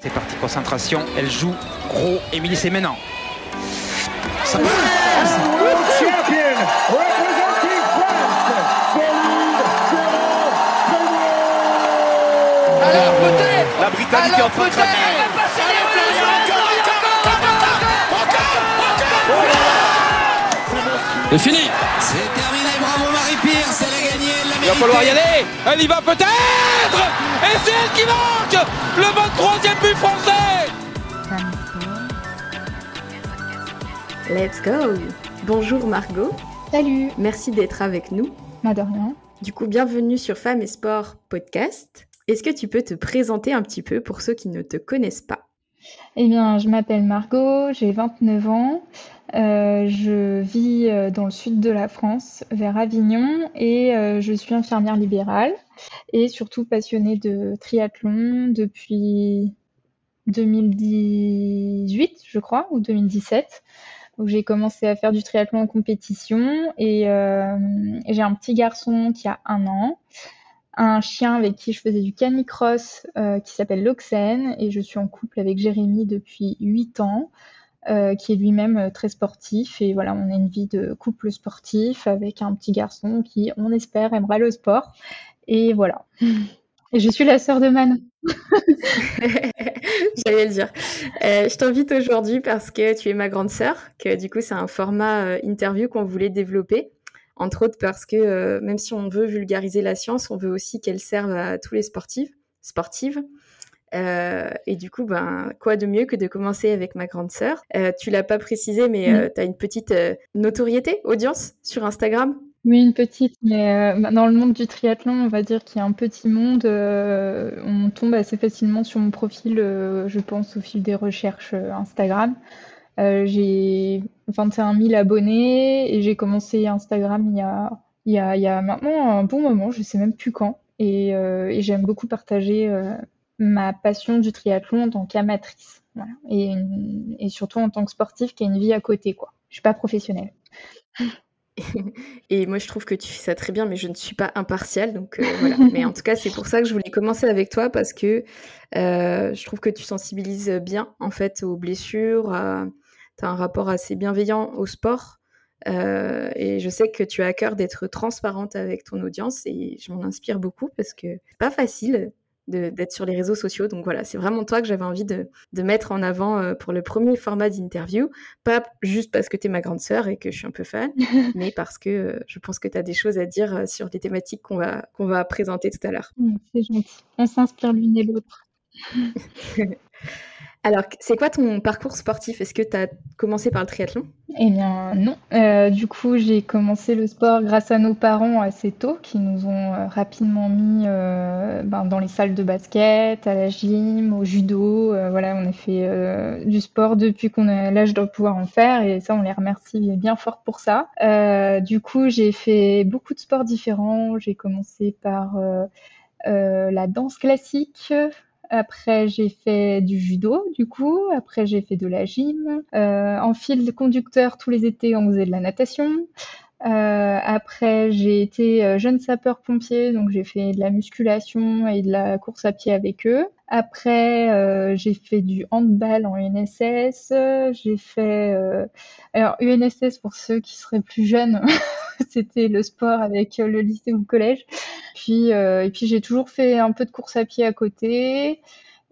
C'est parti, concentration. Elle joue gros. Émilie, c'est maintenant. Ça Alors peut-être La Britannique est en train de craquer. C'est fini C'est terminé, bravo Marie-Pierce, elle a gagné, elle l'a Il va falloir y aller. Elle y va peut-être. Et c'est elle qui marque le 23e but français. Let's go Bonjour Margot, Salut, merci d'être avec nous. rien. Du coup, bienvenue sur Femmes et Sport podcast. Est-ce que tu peux te présenter un petit peu pour ceux qui ne te connaissent pas? Eh bien, je m'appelle Margot, j'ai 29 ans, je vis euh, dans le sud de la France, vers Avignon, et euh, je suis infirmière libérale et surtout passionnée de triathlon depuis 2018, je crois, ou 2017, où j'ai commencé à faire du triathlon en compétition et euh, j'ai un petit garçon qui a un an. un chien avec qui je faisais du canicross euh, qui s'appelle Loxène et je suis en couple avec Jérémy depuis 8 ans euh, qui est lui-même euh, très sportif et voilà on a une vie de couple sportif avec un petit garçon qui on espère aimera le sport et voilà et je suis la sœur de Manon J'allais le dire. Euh, je t'invite aujourd'hui parce que tu es ma grande sœur, que du coup c'est un format interview qu'on voulait développer. Entre autres parce que même si on veut vulgariser la science, on veut aussi qu'elle serve à tous les sportifs, sportives. Euh, et du coup, ben, quoi de mieux que de commencer avec ma grande sœur? Euh, Tu l'as pas précisé, mais Mm. tu as une petite euh, notoriété, audience sur Instagram? Oui, une petite, mais euh, dans le monde du triathlon, on va dire qu'il y a un petit monde. euh, on tombe assez facilement sur mon profil, euh, je pense, au fil des recherches euh, Instagram. Euh, j'ai 21 000 abonnés et j'ai commencé Instagram il y a, il y a, il y a maintenant un bon moment, je sais même plus quand. Et, euh, et j'aime beaucoup partager euh, ma passion du triathlon en tant qu'amatrice. Voilà. Et, et surtout en tant que sportif qui a une vie à côté, quoi. Je suis pas professionnelle. Et moi, je trouve que tu fais ça très bien, mais je ne suis pas impartiale. Donc euh, voilà. Mais en tout cas, c'est pour ça que je voulais commencer avec toi parce que euh, je trouve que tu sensibilises bien en fait aux blessures. Tu as un rapport assez bienveillant au sport. Euh, et je sais que tu as à cœur d'être transparente avec ton audience et je m'en inspire beaucoup parce que c'est pas facile d'être sur les réseaux sociaux. Donc voilà, c'est vraiment toi que j'avais envie de, de mettre en avant euh, pour le premier format d'interview. Pas juste parce que tu es ma grande sœur et que je suis un peu fan, mais parce que euh, je pense que tu as des choses à dire euh, sur les thématiques qu'on va, qu'on va présenter tout à l'heure. Mm, C'est gentil. On s'inspire l'une et l'autre. Alors, c'est quoi ton parcours sportif? Est-ce que tu as commencé par le triathlon? Eh bien, non. Euh, du coup, j'ai commencé le sport grâce à nos parents assez tôt, qui nous ont euh, rapidement mis euh, ben, dans les salles de basket, à la gym, au judo. Voilà, on a fait du sport depuis qu'on a l'âge de pouvoir en faire, et ça, on les remercie bien fort pour ça. Du coup, j'ai fait beaucoup de sports différents. J'ai commencé par la danse classique. Après, j'ai fait du judo, du coup. Après, j'ai fait de la gym. Euh, en fil conducteur, tous les étés, on faisait de la natation. Euh, après, j'ai été euh, jeune sapeur-pompier, donc j'ai fait de la musculation et de la course à pied avec eux. Après, euh, j'ai fait du handball en UNSS. J'ai fait... euh, Alors, UNSS, pour ceux qui seraient plus jeunes, c'était le sport avec le lycée ou le collège. Puis, euh, et puis j'ai toujours fait un peu de course à pied à côté.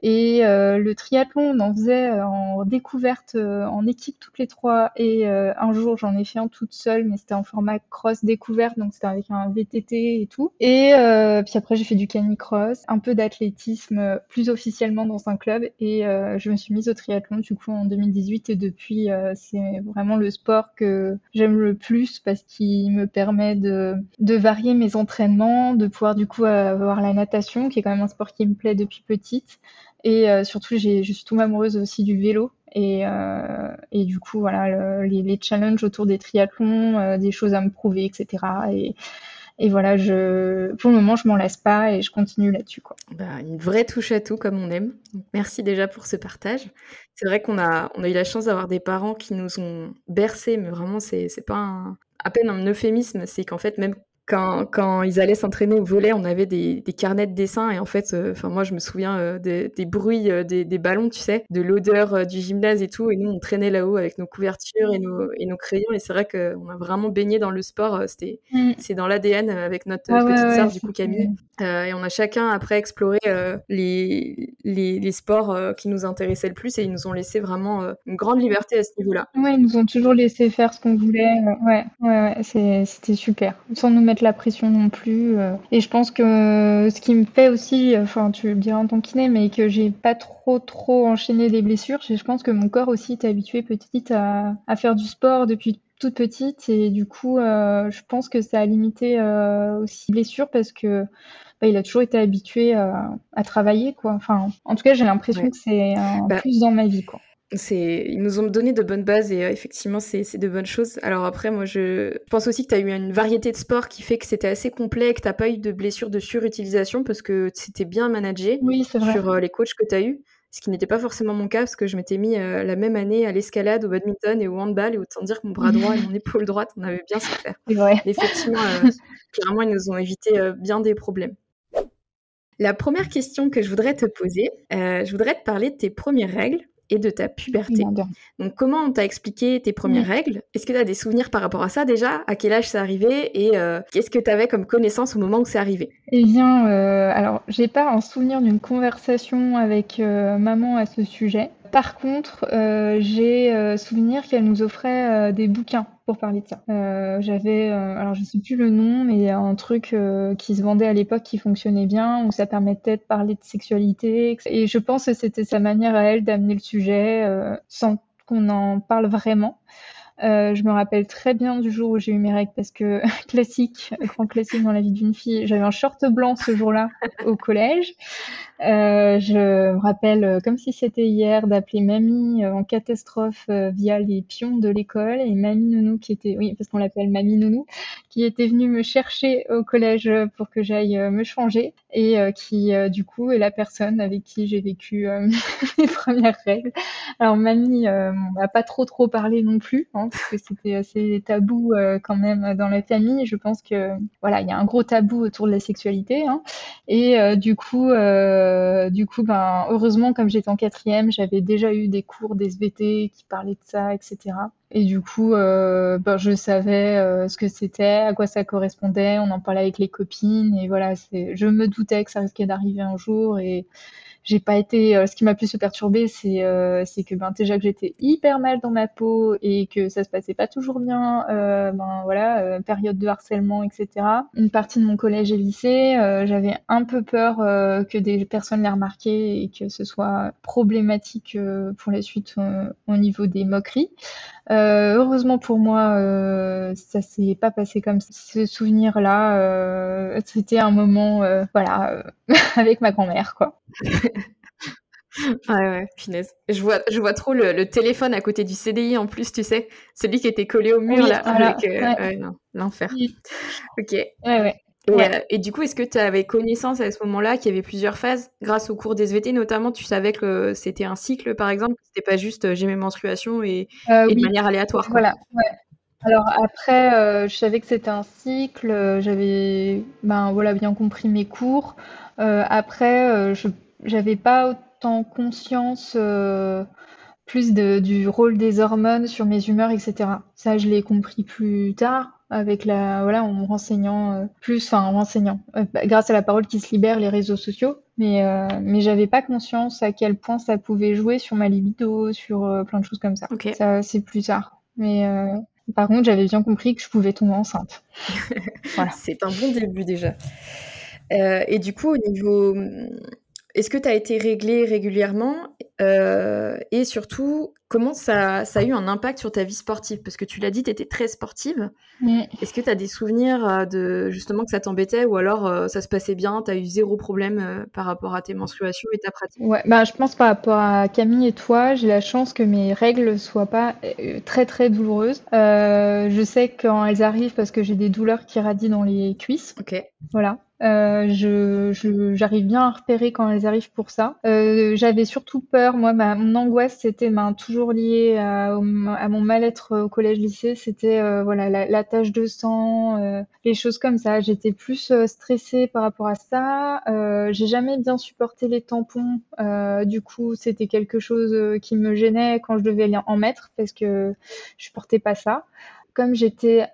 Et euh, le triathlon, on en faisait euh, en découverte, euh, en équipe toutes les trois. Et un jour, j'en ai fait un toute seule, mais c'était en format cross découverte, donc c'était avec un VTT et tout. Et puis après, j'ai fait du canicross, un peu d'athlétisme, plus officiellement dans un club. Et je me suis mise au triathlon du coup en 2018. Et depuis, c'est vraiment le sport que j'aime le plus parce qu'il me permet de, de varier mes entraînements, de pouvoir du coup avoir la natation, qui est quand même un sport qui me plaît depuis petite. Et euh, surtout, je suis tombée amoureuse aussi du vélo. Et, euh, du coup, voilà, le- les, challenges autour des triathlons, euh, des choses à me prouver, etc. Et, voilà, pour le moment, je m'en lasse pas et je continue là-dessus, quoi. Bah, Une vraie touche à tout comme on aime. Merci déjà pour ce partage. C'est vrai qu'on a, eu la chance d'avoir des parents qui nous ont bercés, mais vraiment, c'est c'est pas à peine un euphémisme, c'est qu'en fait, même quand, quand ils allaient s'entraîner au volet, on avait des, des carnets de dessin et en fait, euh, moi je me souviens euh, des, des, bruits euh, des, des, ballons, tu sais, de l'odeur du gymnase et tout. Et nous on traînait là-haut avec nos couvertures et nos, et nos crayons. Et c'est vrai qu'on a vraiment baigné dans le sport. C'était mm. c'est dans l'ADN avec notre ah petite sœur du coup Camille. et on a chacun après exploré les, les, les, sports qui nous intéressaient le plus et ils nous ont laissé vraiment une grande liberté à ce niveau-là. Ouais, ils nous ont toujours laissé faire ce qu'on voulait. Ouais, ouais, ouais c'était super, sans nous mettre la pression non plus. Euh. Et je pense que ce qui me fait aussi, enfin tu le diras en tant kiné, mais que j'ai pas trop trop enchaîné des blessures, je pense que mon corps aussi est habitué petite à, à faire du sport depuis toute petite et du coup euh, je pense que ça a limité euh, aussi blessures parce que bah, il a toujours été habitué à, à travailler quoi. Enfin en tout cas j'ai l'impression que c'est un bah plus dans ma vie quoi ils nous ont donné de bonnes bases et euh, effectivement, c'est de bonnes choses. Alors après, moi, je pense aussi que tu as eu une variété de sports qui fait que c'était assez complet, que tu pas eu de blessures de surutilisation parce que c'était bien managé sur euh, les coachs que tu as eu. Ce qui n'était pas forcément mon cas parce que je m'étais mis euh, la même année à l'escalade, au badminton et au handball. Et autant dire que mon bras droit et mon épaule droite, on avait bien souffert. Ouais. Effectivement, clairement, ils nous ont évité bien des problèmes. La première question que je voudrais te poser, je voudrais te parler de tes premières règles et de ta puberté. Donc, comment on t'a expliqué tes premières règles? Est-ce que tu as des souvenirs par rapport à ça déjà? À quel âge c'est arrivé? Et euh, qu'est-ce que tu avais comme connaissance au moment où c'est arrivé? Eh bien, euh, alors, j'ai pas un souvenir d'une conversation avec euh, maman à ce sujet. Par contre, euh, j'ai euh, souvenir qu'elle nous offrait euh, des bouquins pour parler de ça. J'avais, alors je sais plus le nom, mais il y a un truc qui se vendait à l'époque qui fonctionnait bien, où ça permettait de parler de sexualité. Et je pense que c'était sa manière à elle d'amener le sujet sans qu'on en parle vraiment. Je me rappelle très bien du jour où j'ai eu mes règles parce que classique, grand classique dans la vie d'une fille, j'avais un short blanc ce jour-là au collège. Euh, je me rappelle euh, comme si c'était hier d'appeler mamie euh, en catastrophe via les pions de l'école et mamie nounou qui était, oui parce qu'on l'appelle mamie nounou, qui était venue me chercher au collège pour que j'aille me changer et qui du coup est la personne avec qui j'ai vécu mes premières règles. Alors mamie n'a pas trop trop parlé non plus hein, parce que c'était assez tabou quand même dans la famille. Je pense que voilà il y a un gros tabou autour de la sexualité hein, et du coup euh, du coup, ben, heureusement, comme j'étais en quatrième, j'avais déjà eu des cours d'SVT qui parlaient de ça, etc. Et du coup, euh, ben, je savais euh, ce que c'était, à quoi ça correspondait. On en parlait avec les copines, et voilà, je me doutais que ça risquait d'arriver un jour, et j'ai pas été. Euh, ce qui m'a plus se perturber, c'est euh, c'est que ben déjà que j'étais hyper mal dans ma peau et que ça se passait pas toujours bien. Euh, ben voilà, euh, période de harcèlement, etc. Une partie de mon collège et lycée, j'avais un peu peur que des personnes l'aient remarqué et que ce soit problématique pour la suite au niveau des moqueries. heureusement pour moi, ça s'est pas passé comme ça. Ce souvenir-là, c'était un moment, voilà, avec ma grand-mère, quoi. Ouais, ouais, finesse. Je vois, je vois trop le, téléphone à côté du CDI en plus, tu sais, celui qui était collé au mur là, avec euh, l'enfer. Ok. Ouais, ouais. Et, euh, et, du coup, est-ce que tu avais connaissance à ce moment-là qu'il y avait plusieurs phases grâce au cours des SVT notamment Tu savais que c'était un cycle, par exemple C'était pas juste euh, j'ai mes menstruations et, de manière aléatoire. Voilà. Alors après, je savais que c'était un cycle, j'avais ben, voilà, bien compris mes cours. après, je j'avais pas autant conscience euh, plus de, du rôle des hormones sur mes humeurs, etc. Ça, je l'ai compris plus tard avec la voilà en me renseignant euh, plus enfin en renseignant euh, bah, grâce à la parole qui se libère les réseaux sociaux. Mais mais j'avais pas conscience à quel point ça pouvait jouer sur ma libido sur plein de choses comme ça. Ça c'est plus tard. Mais par contre j'avais bien compris que je pouvais tomber enceinte. Voilà. c'est un bon début déjà. Et du coup au niveau est-ce que tu as été réglé régulièrement euh, Et surtout, comment ça, ça, a eu un impact sur ta vie sportive? Parce que tu l'as dit, tu étais très sportive. Est-ce que tu as des souvenirs euh, de justement que ça t'embêtait ou alors euh, ça se passait bien, tu as eu zéro problème par rapport à tes menstruations et ta pratique? Ouais, bah, je pense par rapport à Camille et toi, j'ai la chance que mes règles soient pas très très douloureuses. je sais quand elles arrivent parce que j'ai des douleurs qui radient dans les cuisses. Ok. Voilà. Euh, je, j'arrive bien à repérer quand elles arrivent pour ça. Euh, j'avais surtout peur, moi, ma, mon angoisse, c'était ben, toujours lié à, à mon mal-être au collège-lycée. C'était euh, voilà la, la, tache de sang, euh, les choses comme ça. J'étais plus euh, stressée par rapport à ça. J'ai jamais bien supporté les tampons. du coup, c'était quelque chose qui me gênait quand je devais en mettre parce que je portais pas ça. Comme j'étais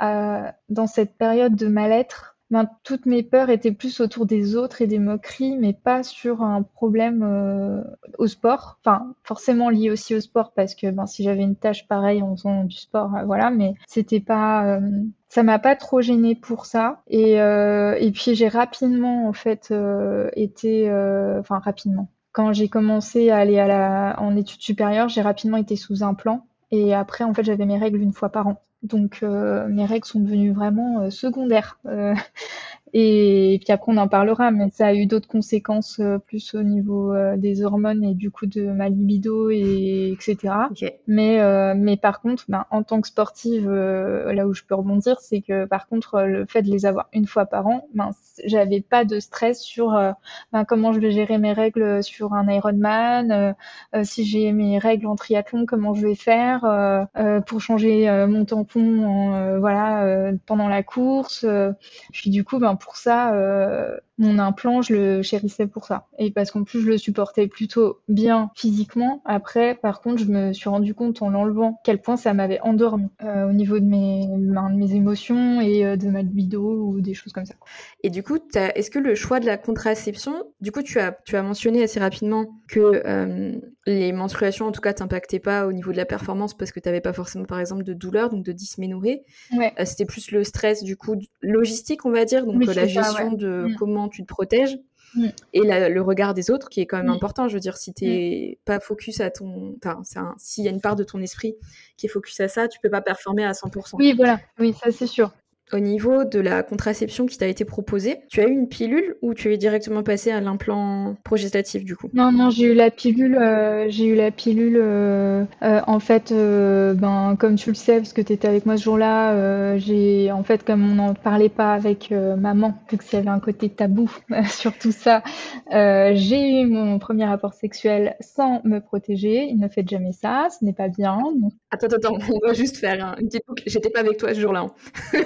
dans cette période de mal-être, ben, toutes mes peurs étaient plus autour des autres et des moqueries, mais pas sur un problème euh, au sport. Enfin, forcément lié aussi au sport parce que ben, si j'avais une tâche pareille en faisant du sport, euh, voilà, mais c'était pas. Euh, ça m'a pas trop gêné pour ça. Et, et puis j'ai rapidement en fait été, enfin rapidement. Quand j'ai commencé à aller à la, en études supérieures, j'ai rapidement été sous un plan. Et après, en fait, j'avais mes règles une fois par an. Donc euh, mes règles sont devenues vraiment euh, secondaires. Euh, et, puis après, on en parlera, mais ça a eu d'autres conséquences euh, plus au niveau euh, des hormones et du coup de ma libido et etc. Mais euh, mais par contre, ben, en tant que sportive, là où je peux rebondir, c'est que par contre, le fait de les avoir une fois par an, ben, j'avais pas de stress sur ben, comment je vais gérer mes règles sur un Ironman, si j'ai mes règles en triathlon, comment je vais faire pour changer mon tampon, en, voilà, pendant la course. puis du coup, ben pour ça, euh, mon implant, je le chérissais pour ça. Et parce qu'en plus, je le supportais plutôt bien physiquement. Après, par contre, je me suis rendu compte en l'enlevant quel point ça m'avait endormi euh, au niveau de mes, ben, de mes émotions et euh, de ma libido ou des choses comme ça. Et du coup, est-ce que le choix de la contraception, du coup, tu as, tu as mentionné assez rapidement que euh, les menstruations, en tout cas, t'impactaient pas au niveau de la performance parce que tu n'avais pas forcément, par exemple, de douleur, donc de dysménorrhée. Ouais. C'était plus le stress, du coup, logistique, on va dire, donc la gestion de mm. comment tu te protèges. Mm. Et le regard des autres qui est quand même mm. important. Je veux dire, si tu n'es pas focus à ton. Enfin, s'il y a une part de ton esprit qui est focus à ça, tu peux pas performer à 100%. Oui, voilà. Oui, ça c'est sûr au niveau de la contraception qui t'a été proposée, tu as eu une pilule ou tu es directement passé à l'implant progestatif du coup? Non, non, j'ai eu la pilule. Euh, j'ai eu la pilule. Euh, euh, en fait, ben comme tu le sais, parce que tu étais avec moi ce jour-là, j'ai en fait comme on n'en parlait pas avec maman, vu avait un côté tabou sur tout ça, j'ai eu mon premier rapport sexuel sans me protéger. Il ne fait jamais ça, ce n'est pas bien. Attends, attends, on va juste faire une petite boucle. J'étais pas avec toi ce jour-là. Hein.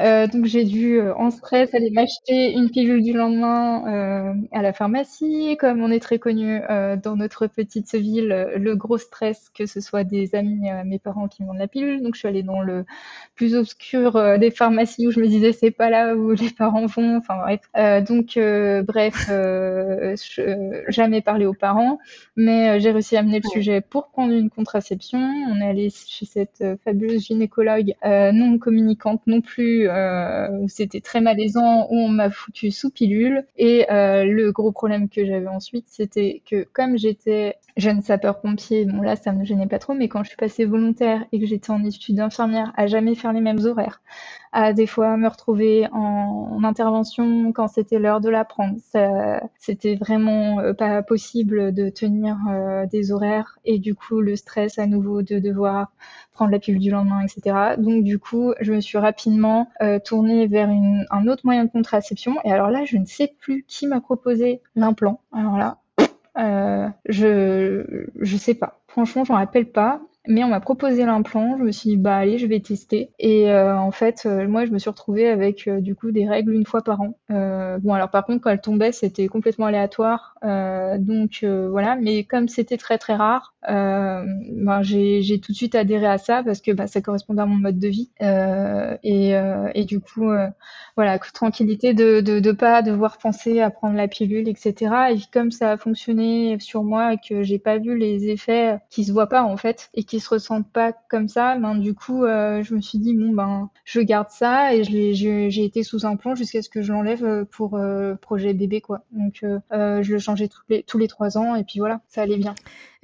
Euh, donc j'ai dû euh, en stress aller m'acheter une pilule du lendemain euh, à la pharmacie. Comme on est très connu dans notre petite ville, le gros stress que ce soit des amis, mes parents qui vendent la pilule. Donc je suis allée dans le plus obscur des pharmacies où je me disais c'est pas là où les parents vont. Enfin bref. donc bref, jamais parlé aux parents, mais j'ai réussi à amener le sujet pour prendre une contraception. On est allé chez cette fabuleuse gynécologue non communicante non plus euh, où c'était très malaisant, où on m'a foutu sous pilule. Et euh, le gros problème que j'avais ensuite, c'était que comme j'étais jeune sapeur-pompier, bon là ça me gênait pas trop, mais quand je suis passée volontaire et que j'étais en études d'infirmière, à jamais faire les mêmes horaires, à des fois me retrouver en, intervention quand c'était l'heure de la prendre, c'était vraiment euh, pas possible de tenir des horaires et du coup le stress à nouveau de devoir prendre la pilule du lendemain, etc. Donc du coup, je me suis rapidement euh, tournée vers un autre moyen de contraception. Et alors là, je ne sais plus qui m'a proposé l'implant. Alors là, euh, je je sais pas. Franchement, j'en rappelle pas. Mais on m'a proposé l'implant, je me suis dit bah allez, je vais tester. Et euh, en fait, euh, moi je me suis retrouvée avec euh, du coup des règles une fois par an. bon alors par contre quand elles tombaient, c'était complètement aléatoire. donc voilà, mais comme c'était très très rare, ben, j'ai tout de suite adhéré à ça parce que bah, ça correspondait à mon mode de vie. Et, du coup voilà, tranquillité de, de pas devoir penser à prendre la pilule, etc. Et comme ça a fonctionné sur moi et que j'ai pas vu les effets qui se voient pas en fait et se ressentent pas comme ça, ben du coup, euh, je me suis dit bon ben je garde ça et j'ai été sous un plan jusqu'à ce que je l'enlève euh, pour euh, projet bébé quoi. Donc je le changeais tous les tous les trois ans et puis voilà, ça allait bien.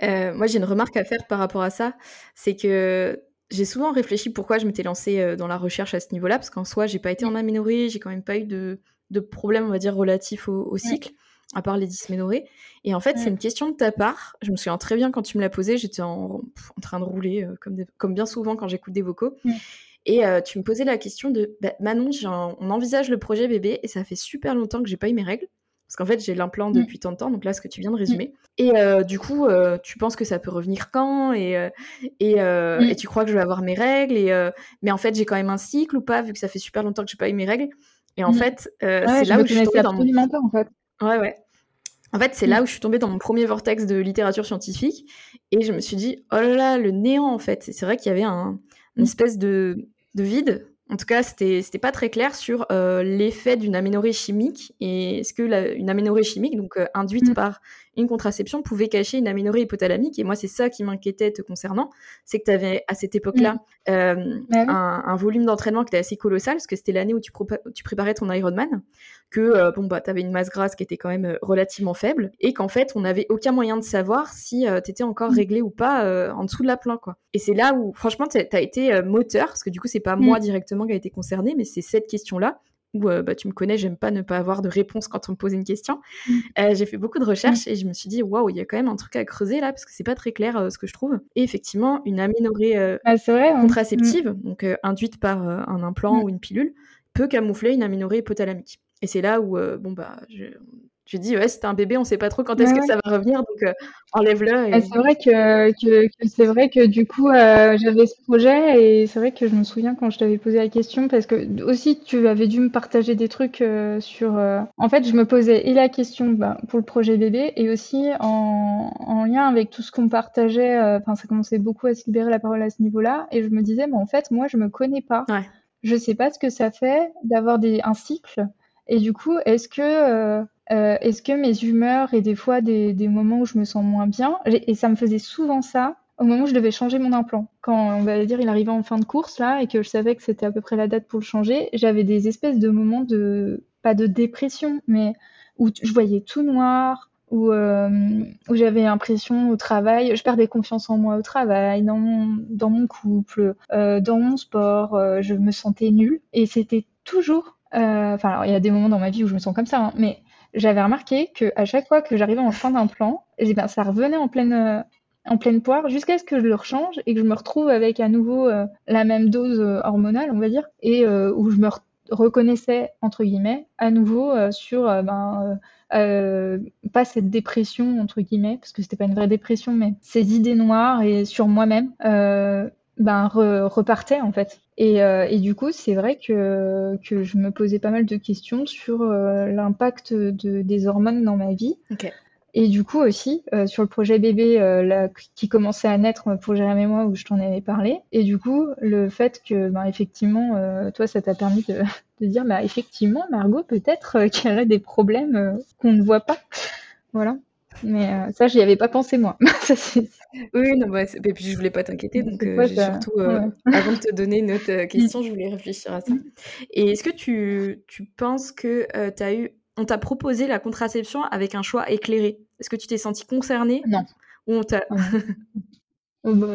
moi j'ai une remarque à faire par rapport à ça, c'est que j'ai souvent réfléchi pourquoi je m'étais lancée dans la recherche à ce niveau-là, parce qu'en soi, j'ai pas été en aménorrhée, j'ai quand même pas eu de, de problème, on va dire, relatif au, cycle à part les dysménorrhées. Et en fait, c'est une question de ta part. Je me souviens très bien quand tu me l'as posée, j'étais en, train de rouler, euh, comme, comme bien souvent quand j'écoute des vocaux. Et tu me posais la question de bah, Manon, on envisage le projet bébé et ça fait super longtemps que j'ai pas eu mes règles. Parce qu'en fait, j'ai l'implant mm. depuis tant de temps, donc là, ce que tu viens de résumer. Mm. Et euh, du coup, euh, tu penses que ça peut revenir quand et, euh, mm. et, tu crois que je vais avoir mes règles. Et, mais en fait, j'ai quand même un cycle ou pas, vu que ça fait super longtemps que j'ai pas eu mes règles. Et en fait, c'est là où je suis dans mon... Pas, en fait. Ouais, ouais. En fait, c'est là où je suis tombée dans mon premier vortex de littérature scientifique. Et je me suis dit, oh là là, le néant, en fait. C'est vrai qu'il y avait un, une espèce de, de vide en tout cas, c'était pas très clair sur euh, l'effet d'une aménorrhée chimique et est-ce que une aménorrhée chimique, donc euh, induite mm. par une contraception, pouvait cacher une aménorrhée hypothalamique. Et moi, c'est ça qui m'inquiétait te concernant, c'est que tu avais à cette époque-là mm. euh, bah un, volume d'entraînement qui était assez colossal, parce que c'était l'année où tu, tu, préparais ton Ironman, que bon bah tu avais une masse grasse qui était quand même relativement faible, et qu'en fait, on n'avait aucun moyen de savoir si tu étais encore mm. réglé ou pas en dessous de la plan. Quoi. Et c'est là où, franchement, tu as été moteur, parce que du coup, c'est pas moi directement qui a été concerné, mais c'est cette question-là où euh, bah, tu me connais, j'aime pas ne pas avoir de réponse quand on me pose une question. Mm. Euh, j'ai fait beaucoup de recherches mm. et je me suis dit, waouh, il y a quand même un truc à creuser là, parce que c'est pas très clair euh, ce que je trouve. Et effectivement, une aménorrhée ah, hein. contraceptive, mm. donc induite par un implant ou une pilule, peut camoufler une aménorrhée hypothalamique. Et c'est là où, bon, bah, je, je dis ouais c'est un bébé on sait pas trop quand est-ce que ça va revenir donc euh, enlève-le et... c'est vrai que, que, c'est vrai que du coup euh, j'avais ce projet et c'est vrai que je me souviens quand je t'avais posé la question parce que aussi tu avais dû me partager des trucs euh, sur en fait je me posais et la question bah, pour le projet bébé et aussi en, en lien avec tout ce qu'on partageait enfin ça commençait beaucoup à se libérer la parole à ce niveau-là et je me disais mais en fait moi je me connais pas ouais. je sais pas ce que ça fait d'avoir des un cycle et du coup, est-ce que euh, est-ce que mes humeurs et des fois des, moments où je me sens moins bien, et ça me faisait souvent ça au moment où je devais changer mon implant. Quand on va dire il arrivait en fin de course là et que je savais que c'était à peu près la date pour le changer, j'avais des espèces de moments de pas de dépression, mais où je voyais tout noir, où, euh, où j'avais l'impression au travail, je perdais confiance en moi au travail, dans mon, couple, euh, dans mon sport, euh, je me sentais nulle. Et c'était toujours, euh, enfin, il y a des moments dans ma vie où je me sens comme ça, hein, mais j'avais remarqué que à chaque fois que j'arrivais en fin d'un plan, eh ben, ça revenait en pleine, euh, en pleine poire jusqu'à ce que je le rechange et que je me retrouve avec à nouveau euh, la même dose euh, hormonale, on va dire, et où je me reconnaissais, entre guillemets, à nouveau sur, ben, pas cette dépression, entre guillemets, parce que c'était pas une vraie dépression, mais ces idées noires et sur moi-même ben, repartait en fait. Et, euh, et du coup, c'est vrai que, que je me posais pas mal de questions sur euh, l'impact de, des hormones dans ma vie. Et du coup aussi, euh, sur le projet bébé là, qui commençait à naître pour Jérémy et moi, où je t'en avais parlé. Et du coup, le fait que, ben, effectivement, toi, ça t'a permis de, de dire, bah, effectivement, Margot, peut-être qu'elle a des problèmes qu'on ne voit pas. Voilà. Mais euh, ça, j'y avais pas pensé moi. oui, non, bah, et puis je voulais pas t'inquiéter, donc euh, j'ai surtout, euh, avant de te donner une autre question, je voulais réfléchir à ça. Et est-ce que tu, tu penses que tu as eu, on t'a proposé la contraception avec un choix éclairé? Est-ce que tu t'es senti concernée? Non. Ou on t'a... Oh, bah,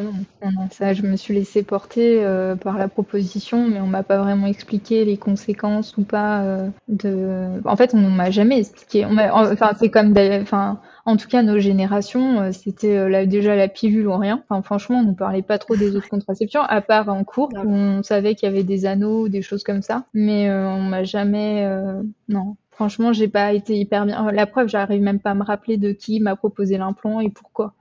non, ça, je me suis laissée porter euh, par la proposition, mais on m'a pas vraiment expliqué les conséquences ou pas euh, de. En fait, on m'a jamais expliqué. On enfin, c'est comme, enfin, en tout cas, nos générations, euh, c'était déjà la pilule ou rien. Enfin, franchement, on ne parlait pas trop des autres contraceptions, à part en cours où on savait qu'il y avait des anneaux, des choses comme ça, mais on m'a jamais. Non, franchement, j'ai pas été hyper bien. La preuve, j'arrive même pas à me rappeler de qui m'a proposé l'implant et pourquoi.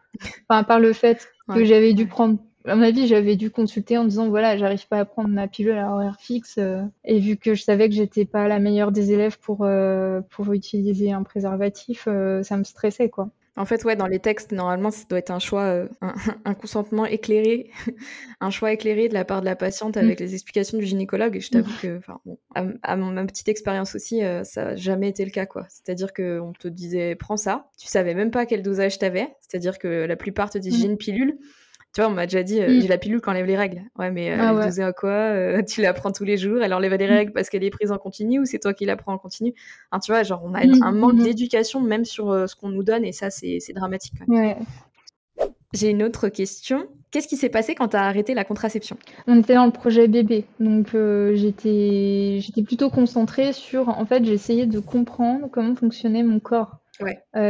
Enfin, par le fait que j'avais dû prendre à mon avis, j'avais dû consulter en disant voilà, j'arrive pas à prendre ma pilule à horaire fixe. Euh, et vu que je savais que j'étais pas la meilleure des élèves pour, euh, pour utiliser un préservatif, euh, ça me stressait quoi. En fait, ouais, dans les textes, normalement, ça doit être un choix, euh, un, consentement éclairé, un choix éclairé de la part de la patiente avec mm. les explications du gynécologue. Et je t'avoue que, enfin, bon, à, ma petite expérience aussi, euh, ça n'a jamais été le cas, quoi. C'est-à-dire qu'on te disait, prends ça, tu savais même pas quel dosage t'avais. C'est-à-dire que la plupart te disent, j'ai mm. une pilule. Tu vois, on m'a déjà dit, euh, mm. j'ai la pilule qui enlève les règles. Ouais, mais euh, ah à quoi euh, Tu la prends tous les jours, elle enlève les mm. règles parce qu'elle est prise en continu ou c'est toi qui la prends en continu? Tu vois, genre, on a mm, un manque d'éducation même sur ce qu'on nous donne et ça, c'est dramatique. Ouais. J'ai une autre question. Qu'est-ce qui s'est passé quand tu as arrêté la contraception? On était dans le projet bébé, donc j'étais j'étais plutôt concentrée sur, en fait, j'essayais de comprendre comment fonctionnait mon corps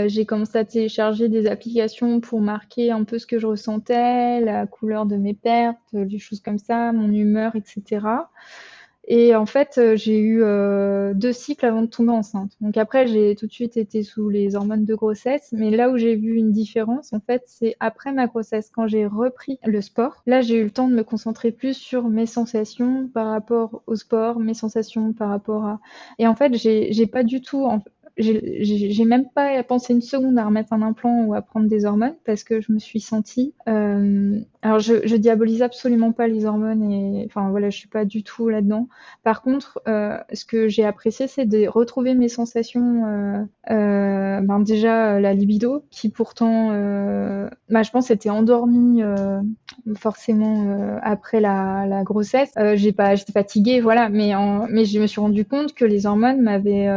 j'ai commencé à télécharger des applications pour marquer un peu ce que je ressentais, la couleur de mes pertes, des choses comme ça, mon humeur, etc. Et en fait, euh, j'ai eu euh, deux cycles avant de tomber enceinte. Donc après, j'ai tout de suite été sous les hormones de grossesse. Mais là où j'ai vu une différence, en fait, c'est après ma grossesse, quand j'ai repris le sport. Là, j'ai eu le temps de me concentrer plus sur mes sensations par rapport au sport, mes sensations par rapport à. Et en fait, j'ai pas du tout j'ai même pas pensé une seconde à remettre un implant ou à prendre des hormones parce que je me suis sentie. Euh, alors je, je diabolise absolument pas les hormones et enfin voilà, je suis pas du tout là-dedans. Par contre, euh, ce que j'ai apprécié, c'est de retrouver mes sensations. Euh, euh ben déjà la libido, qui pourtant, euh, bah, je pense, était endormie euh, forcément après la, la grossesse. j'ai pas, j'étais fatiguée, voilà, mais en, mais je me suis rendu compte que les hormones m'avaient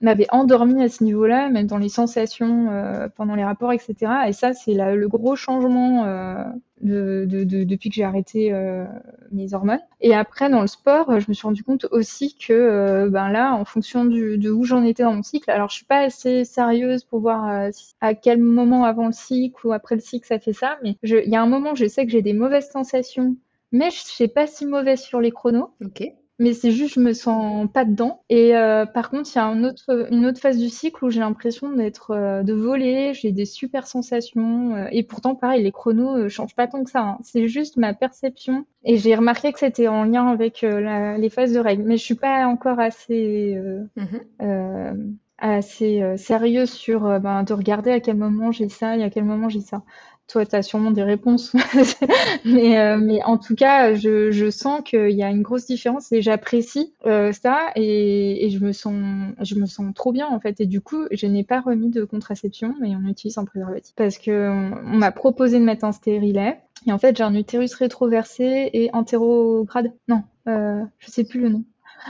m'avait endormi à ce niveau-là, même dans les sensations euh, pendant les rapports, etc. Et ça, c'est le gros changement euh, de, de, de, depuis que j'ai arrêté euh, mes hormones. Et après, dans le sport, je me suis rendu compte aussi que euh, ben là, en fonction du, de où j'en étais dans mon cycle, alors je suis pas assez sérieuse pour voir euh, à quel moment avant le cycle ou après le cycle ça fait ça, mais il y a un moment, je sais que j'ai des mauvaises sensations mais je sais pas si mauvaise sur les chronos. Ok mais c'est juste je me sens pas dedans. Et euh, par contre, il y a un autre, une autre phase du cycle où j'ai l'impression d'être euh, de voler, j'ai des super sensations. Euh, et pourtant, pareil, les chronos changent pas tant que ça. Hein. C'est juste ma perception. Et j'ai remarqué que c'était en lien avec les phases de règles. Mais je suis pas encore assez mm-hmm. assez sérieuse sur ben, de regarder à quel moment j'ai ça et à quel moment j'ai ça toi, tu as sûrement des réponses. mais, euh, mais en tout cas, je, sens qu'il y a une grosse différence et j'apprécie euh, ça et, je, me sens, trop bien en fait. Et du coup, je n'ai pas remis de contraception, mais on utilise un préservatif. Parce qu'on on, m'a proposé de mettre un stérilet. Et en fait, j'ai un utérus rétroversé et antérograde. Non, euh, je sais plus le nom.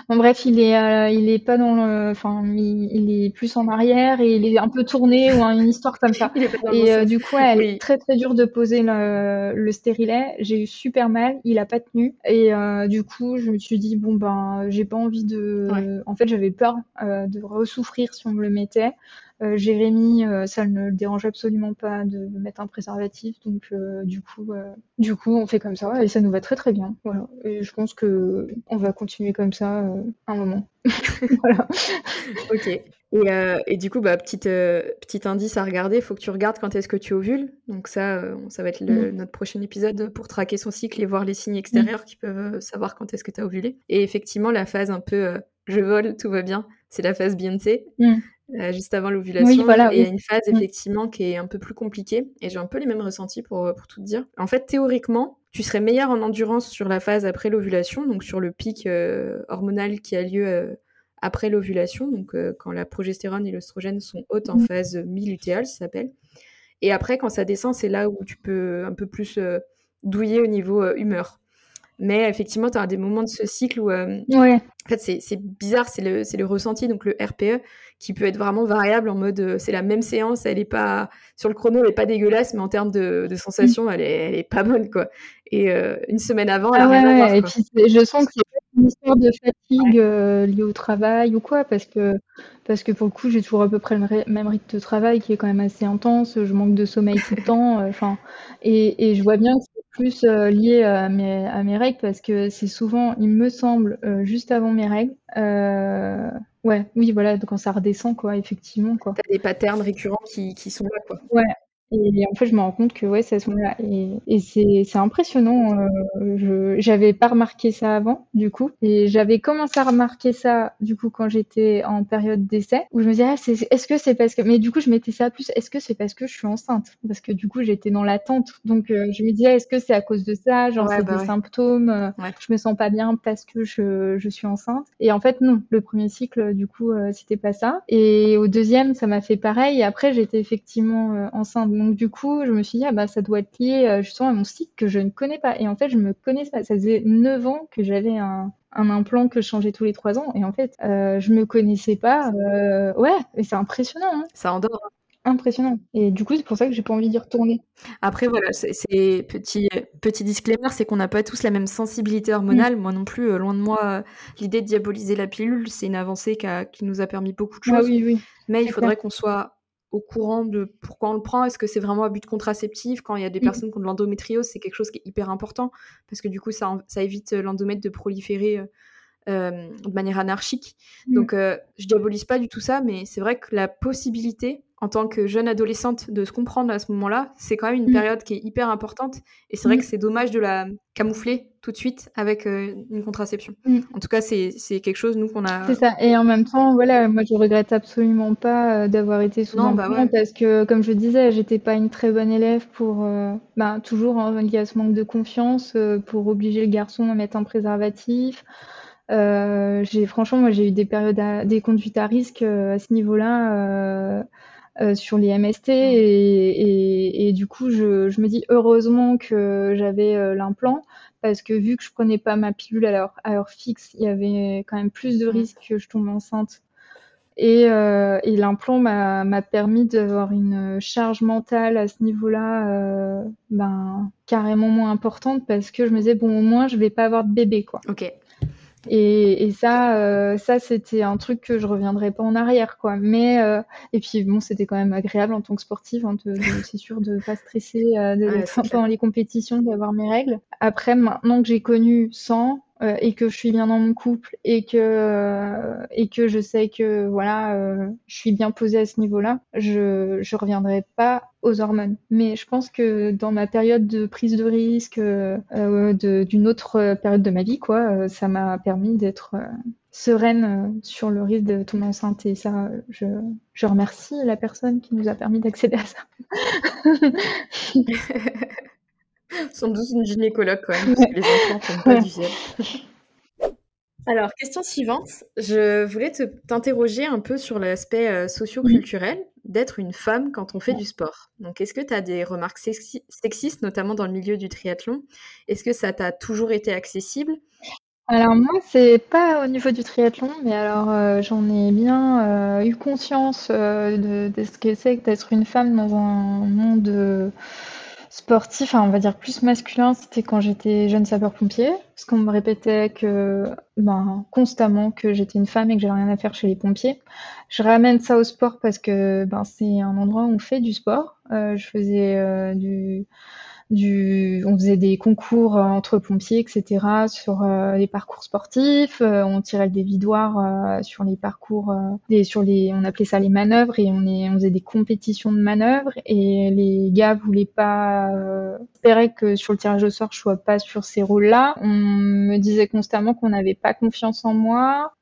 Bon, bref, il est, euh, il est pas dans le, enfin, il, est plus en arrière et il est un peu tourné ou une histoire comme ça. et euh, du coup, elle est très très dur de poser le, le stérilet. J'ai eu super mal, il a pas tenu et euh, du coup, je me suis dit bon ben, j'ai pas envie de, en fait, j'avais peur de ressouffrir si on me le mettait. Euh, Jérémy, euh, ça ne le dérange absolument pas de mettre un préservatif, donc euh, du coup, du coup, on fait comme ça et ça nous va très très bien. Voilà. Et je pense que on va continuer comme ça un moment. voilà. ok. Et, et, du coup, bah, petite, petit indice à regarder, il faut que tu regardes quand est-ce que tu ovules. Donc ça, ça va être le, mm. notre prochain épisode pour traquer son cycle et voir les signes extérieurs qui peuvent savoir quand est-ce que tu as ovulé. Et effectivement, la phase un peu je vole, tout va bien, c'est la phase. Mm. Euh, juste avant l'ovulation. et il y a une phase mm. effectivement qui est un peu plus compliquée. Et j'ai un peu les mêmes ressentis pour, pour tout te dire. En fait, théoriquement, tu serais meilleur en endurance sur la phase après l'ovulation, donc sur le pic euh, hormonal qui a lieu euh, après l'ovulation, donc quand la progestérone et l'oestrogène sont hautes en mm. phase mi-lutéale, ça s'appelle. Et après, quand ça descend, c'est là où tu peux un peu plus douiller au niveau humeur. Mais effectivement, tu as des moments de ce cycle où. Euh, ouais. En fait, c'est bizarre, c'est le, le, ressenti, donc le RPE, qui peut être vraiment variable en mode euh, c'est la même séance, elle est pas. Sur le chrono, elle est pas dégueulasse, mais en termes de, de sensation, elle, est, elle est pas bonne, quoi. Et euh, une semaine avant, elle ah a ouais, Et puis, je sens que c'est une histoire de fatigue liée au travail ou quoi, parce que, parce que pour le coup, j'ai toujours à peu près le même rythme de travail qui est quand même assez intense, je manque de sommeil tout le temps, enfin, et, et je vois bien que plus euh, lié à mes, à mes règles parce que c'est souvent, il me semble, euh, juste avant mes règles. Euh, ouais, oui, voilà, quand ça redescend, quoi, effectivement, quoi. T'as des patterns récurrents qui, qui sont là, quoi. Ouais, et en fait, je me rends compte que ouais, c'est à ce moment-là. Et, et c'est, c'est impressionnant. Euh, je j'avais pas remarqué ça avant, du coup. Et j'avais commencé à remarquer ça, du coup, quand j'étais en période d'essai, où je me disais, ah, c'est, est-ce que c'est parce que... Mais du coup, je mettais ça plus, est-ce que c'est parce que je suis enceinte? Parce que du coup, j'étais dans l'attente. Donc, euh, je me disais, est-ce que c'est à cause de ça? Genre, c'est bah des symptômes, euh, je me sens pas bien parce que je, je suis enceinte. Et en fait, non. Le premier cycle, du coup, euh, c'était pas ça. Et au deuxième, ça m'a fait pareil. Et après, j'étais effectivement enceinte donc du coup, je me suis dit, ah bah ça doit être lié euh, justement à mon cycle que je ne connais pas. Et en fait, je me connais pas. Ça faisait 9 ans que j'avais un, implant que je changeais tous les 3 ans. Et en fait, euh, je me connaissais pas. Euh, ouais, et c'est impressionnant. Hein. Ça endort. Impressionnant. Et du coup, c'est pour ça que j'ai pas envie d'y retourner. Après, voilà, c'est petit, petit disclaimer, c'est qu'on n'a pas tous la même sensibilité hormonale. Mm. Moi non plus, loin de moi, l'idée de diaboliser la pilule, c'est une avancée qui, qui, nous a permis beaucoup de ah choses. oui, oui. Mais il faudrait qu'on soit au courant de pourquoi on le prend Est-ce que c'est vraiment à but contraceptif Quand il y a des mmh. personnes qui ont de l'endométriose, c'est quelque chose qui est hyper important parce que du coup, ça, ça évite l'endomètre de proliférer de manière anarchique. Mmh. Donc, je diabolise pas du tout ça, mais c'est vrai que la possibilité en tant que jeune adolescente de se comprendre à ce moment-là, c'est quand même une mmh. période qui est hyper importante. Et c'est vrai mmh. que c'est dommage de la camoufler tout de suite avec euh, une contraception. Mmh. En tout cas, c'est quelque chose, nous, qu'on a... C'est ça. Et en même temps, voilà, moi, je regrette absolument pas euh, d'avoir été sous non, bah parce que, comme je disais, j'étais pas une très bonne élève pour... Euh, bah, toujours hein, à ce manque de confiance, pour obliger le garçon à mettre un préservatif. j'ai franchement moi j'ai eu des périodes des conduites à risque à ce niveau-là euh, sur les MST mmh. et, et, du coup je, je, me dis heureusement que j'avais euh, l'implant parce que vu que je prenais pas ma pilule à l'heure, à heure fixe, il y avait quand même plus de mmh. risques que je tombe enceinte. Et, euh, et l'implant m'a permis d'avoir une charge mentale à ce niveau-là ben, carrément moins importante parce que je me disais, bon, au moins, je vais pas avoir de bébé. Quoi. Ok. Et, et ça, euh, ça c'était un truc que je reviendrai pas en arrière, quoi. Mais euh, et puis bon, c'était quand même agréable en tant que sportive, hein, c'est sûr de pas stresser, euh, de, pendant les compétitions, d'avoir mes règles. Après, maintenant que j'ai connu sans, euh, et que je suis bien dans mon couple et que euh, et que je sais que voilà euh, je suis bien posée à ce niveau-là, je je reviendrai pas aux hormones. Mais je pense que dans ma période de prise de risque d'une autre période de ma vie quoi, ça m'a permis d'être sereine sur le risque de tomber enceinte et ça je je remercie la personne qui nous a permis d'accéder à ça. Sans doute une gynécologue quand même, parce que les enfants n'ont pas du ciel. Alors, question suivante. Je voulais t'interroger un peu sur l'aspect euh, socio-culturel d'être une femme quand on fait du sport. Donc, est-ce que tu as des remarques sexistes, notamment dans le milieu du triathlon? Est-ce que ça t'a toujours été accessible? Alors moi, c'est pas au niveau du triathlon, mais alors euh, j'en ai bien euh, eu conscience de, de, ce que c'est d'être une femme dans un monde sportif, on va dire plus masculin, c'était quand j'étais jeune sapeur-pompier, parce qu'on me répétait que ben, constamment que j'étais une femme et que j'avais rien à faire chez les pompiers. Je ramène ça au sport parce que ben, c'est un endroit où on fait du sport. Euh, je faisais euh, du on faisait des concours euh, entre pompiers, etc. sur euh, les parcours sportifs. Euh, on tirait des vidoirs sur les parcours, sur les, on appelait ça les manœuvres et on, on faisait des compétitions de manœuvres et les gars voulaient pas, espérer que sur le tirage au sort je sois pas sur ces rôles-là. On me disait constamment qu'on n'avait pas confiance en moi,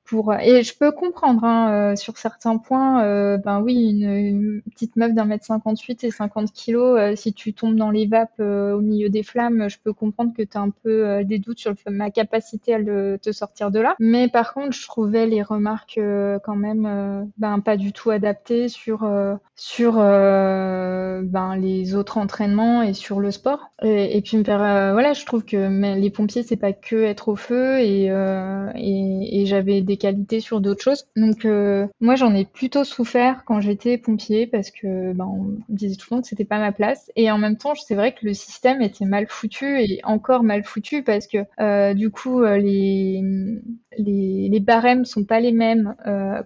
et je peux comprendre hein, euh, sur certains points euh, ben oui une, petite meuf d'un mètre 58 et 50 kilos euh, si tu tombes dans les vapes au milieu des flammes je peux comprendre que tu as un peu des doutes sur ma capacité à te sortir de là. Mais par contre je trouvais les remarques quand même ben pas du tout adaptées sur sur ben les autres entraînements et sur le sport. Et, et puis voilà je trouve que les pompiers c'est pas que être au feu et, et j'avais des qualités sur d'autres choses. Donc euh, moi j'en ai plutôt souffert quand j'étais pompier parce que ben, on disait tout le temps que c'était pas ma place et en même temps c'est vrai que le système était mal foutu et encore mal foutu parce que euh, du coup euh, les, les, les barèmes sont pas les mêmes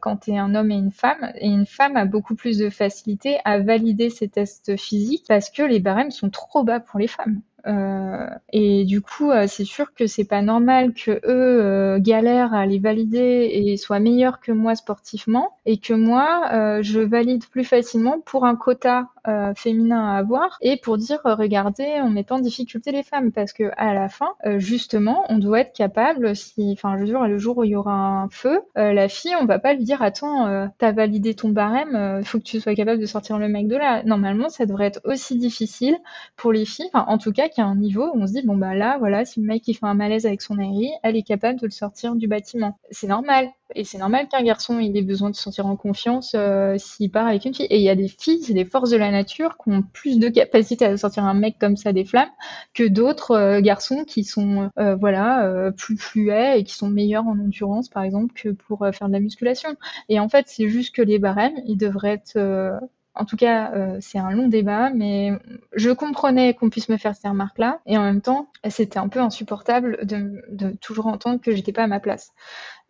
quand tu es un homme et une femme et une femme a beaucoup plus de facilité à valider ses tests physiques parce que les barèmes sont trop bas pour les femmes. Euh, et du coup, euh, c'est sûr que c'est pas normal que eux euh, galèrent à les valider et soient meilleurs que moi sportivement, et que moi, je valide plus facilement pour un quota féminin à avoir et pour dire regardez, on met pas en difficulté les femmes parce que à la fin, justement, on doit être capable. Si, enfin, je veux dire, le jour où il y aura un feu, la fille, on va pas lui dire attends, t'as validé ton barème, il faut que tu sois capable de sortir le mec de là. Normalement, ça devrait être aussi difficile pour les filles, en tout cas qu'il y a un niveau où on se dit bon bah là voilà si le mec il fait un malaise avec son aérie elle est capable de le sortir du bâtiment. C'est normal. Et c'est normal qu'un garçon il ait besoin de se sentir en confiance euh, s'il part avec une fille. Et il y a des filles c'est des forces de la nature qui ont plus de capacité à sortir un mec comme ça des flammes que d'autres euh, garçons qui sont euh, voilà plus fluets et qui sont meilleurs en endurance par exemple que pour faire de la musculation. Et en fait c'est juste que les barèmes ils devraient être en tout cas, euh, c'est un long débat, mais je comprenais qu'on puisse me faire ces remarques-là, et en même temps, c'était un peu insupportable de, toujours entendre que j'étais pas à ma place.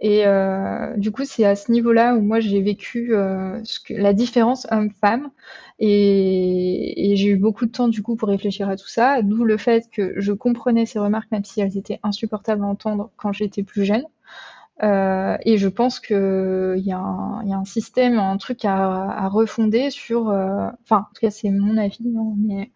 Et du coup, c'est à ce niveau-là où moi j'ai vécu que, la différence homme-femme. Et, j'ai eu beaucoup de temps pour réfléchir à tout ça, d'où le fait que je comprenais ces remarques, même si elles étaient insupportables à entendre quand j'étais plus jeune. Euh, et je pense qu'il y, y, a un système, un truc à, à refonder sur. Euh, enfin, en tout cas, c'est mon avis, hein, mais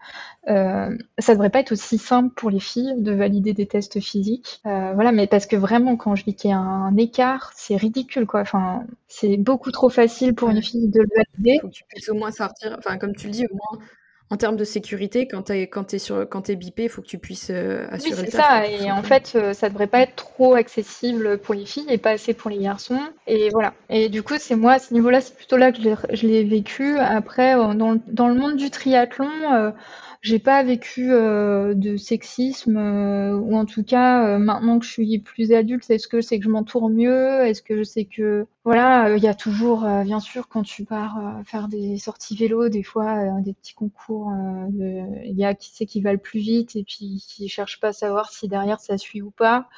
euh, ça devrait pas être aussi simple pour les filles de valider des tests physiques. Euh, voilà, mais parce que vraiment, quand je dis qu'il y a un écart, c'est ridicule, quoi. Enfin, c'est beaucoup trop facile pour une fille de le valider. Faut que tu puisses au moins sortir. Enfin, comme tu le dis, au moins en termes de sécurité, quand tu es, quand es, sur, quand es bipé, il faut que tu puisses euh, assurer oui, c'est ça. Et en fait, euh, ça devrait pas être trop accessible pour les filles et pas assez pour les garçons. Et voilà. Et du coup, c'est moi, à ce niveau-là, c'est plutôt là que je l'ai vécu. Après, euh, dans, dans, le monde du triathlon, euh, j'ai pas vécu euh, de sexisme, euh, ou en tout cas, euh, maintenant que je suis plus adulte, est-ce que c'est que je m'entoure mieux? Est-ce que je sais que voilà, il y a toujours, bien sûr, quand tu pars faire des sorties vélo, des fois des petits concours, il y a qui sait qui va le plus vite et puis qui cherche pas à savoir si derrière ça suit ou pas.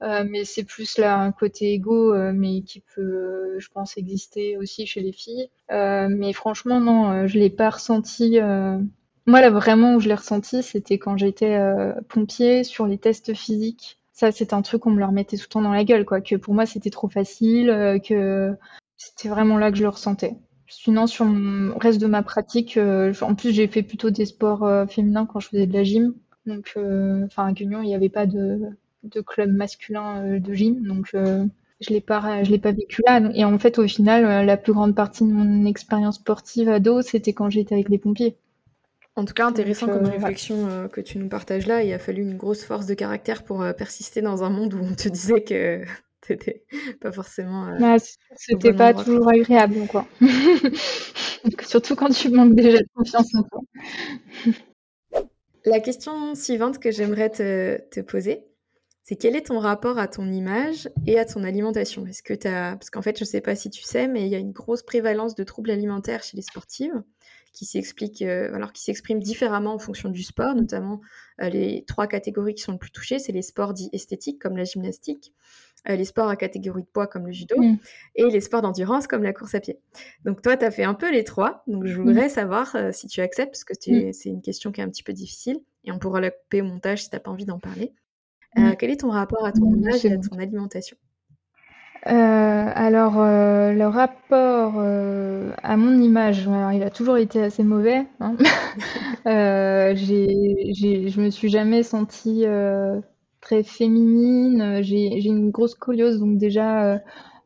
mais c'est plus là un côté égo, mais qui peut, je pense, exister aussi chez les filles. mais franchement, non, je l'ai pas ressenti moi, là, vraiment, où je l'ai ressenti, c'était quand j'étais euh, pompier sur les tests physiques. Ça, c'est un truc qu'on me leur mettait tout le temps dans la gueule, quoi. Que pour moi, c'était trop facile, euh, que c'était vraiment là que je le ressentais. Sinon, sur le reste de ma pratique, euh, en plus, j'ai fait plutôt des sports féminins quand je faisais de la gym. Donc, enfin, à Guignon, il n'y avait pas de, de club masculin de gym. Donc, je l'ai pas l'ai pas vécu là et en fait au final la plus grande partie de mon expérience sportive ado c'était quand j'étais avec les pompiers en tout cas, intéressant comme euh, réflexion euh, que tu nous partages là. Il a fallu une grosse force de caractère pour euh, persister dans un monde où on te disait que t'étais pas forcément. Bah, c'était pas toujours agréable, quoi. Surtout quand tu manques déjà de confiance en toi. La question suivante que j'aimerais te, te poser, c'est quel est ton rapport à ton image et à ton alimentation? Est-ce que tu as... Parce qu'en fait, je ne sais pas si tu sais, mais il y a une grosse prévalence de troubles alimentaires chez les sportives qui s'explique, euh, alors qui s'expriment différemment en fonction du sport, notamment euh, les trois catégories qui sont le plus touchées, c'est les sports dits esthétiques comme la gymnastique, euh, les sports à catégorie de poids comme le judo mm. et les sports d'endurance comme la course à pied. Donc toi, tu as fait un peu les trois, donc je voudrais mm. savoir si tu acceptes, parce que c'est une question qui est un petit peu difficile, et on pourra la couper au montage si tu n'as pas envie d'en parler. quel est ton rapport à ton image et à ton alimentation? Euh, alors, euh, le rapport euh, à mon image, il a toujours été assez mauvais. Hein. j'ai, j'ai, je me suis jamais sentie très féminine. J'ai, j'ai une grosse scoliose, donc déjà,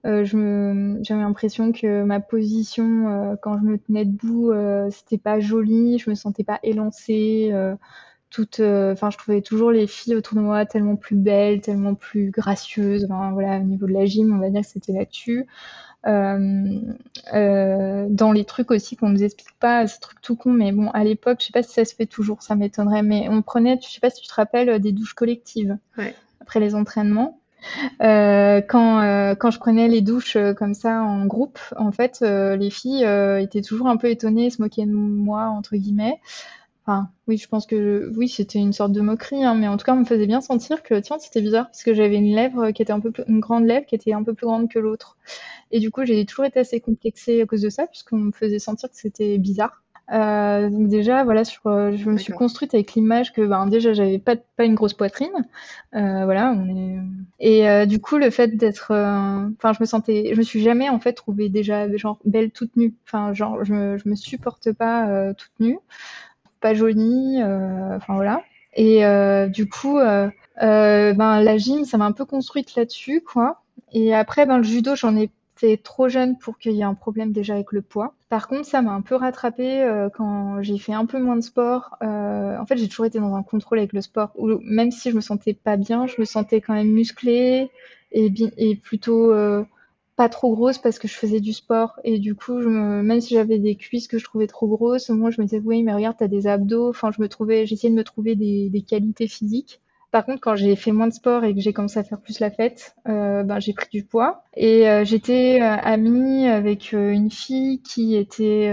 je me, j'avais l'impression que ma position quand je me tenais debout, c'était pas joli. Je me sentais pas élancée. Euh, enfin, je trouvais toujours les filles autour de moi tellement plus belles, tellement plus gracieuses. voilà, au niveau de la gym, on va dire que c'était là-dessus. Euh, euh, dans les trucs aussi qu'on nous explique pas, ces trucs tout con, mais bon, à l'époque, je sais pas si ça se fait toujours, ça m'étonnerait, mais on prenait, je sais pas si tu te rappelles, des douches collectives après les entraînements. quand, quand je prenais les douches comme ça en groupe, en fait, les filles étaient toujours un peu étonnées, se moquaient de moi, entre guillemets. Enfin, oui, je pense que oui, c'était une sorte de moquerie, hein, mais en tout cas, on me faisait bien sentir que tiens, c'était bizarre parce que j'avais une lèvre qui était un peu plus, une grande lèvre qui était un peu plus grande que l'autre. Et du coup, j'ai toujours été assez complexée à cause de ça, puisqu'on me faisait sentir que c'était bizarre. Euh, donc déjà, voilà, sur, euh, je me suis construite avec l'image que, ben, déjà, j'avais pas pas une grosse poitrine, euh, voilà. On est... Et euh, du coup, le fait d'être, enfin, je me sentais, je me suis jamais en fait trouvée déjà genre belle toute nue. Enfin, genre, je me, je me supporte pas toute nue pas jolie, euh, enfin voilà. Et euh, du coup, euh, ben la gym, ça m'a un peu construite là-dessus, quoi. Et après, ben le judo, j'en ai fait trop jeune pour qu'il y ait un problème déjà avec le poids. Par contre, ça m'a un peu rattrapé quand j'ai fait un peu moins de sport. en fait, j'ai toujours été dans un contrôle avec le sport, où même si je me sentais pas bien, je me sentais quand même musclée et, et plutôt pas trop grosse parce que je faisais du sport. Et du coup je me, même si j'avais des cuisses que je trouvais trop grosses moi je me disais oui mais regarde t'as des abdos. Enfin je me trouvais j'essayais de me trouver des, des qualités physiques Par contre, quand j'ai fait moins de sport et que j'ai commencé à faire plus la fête, euh, ben, j'ai pris du poids. Et euh, j'étais euh, amie avec une fille qui était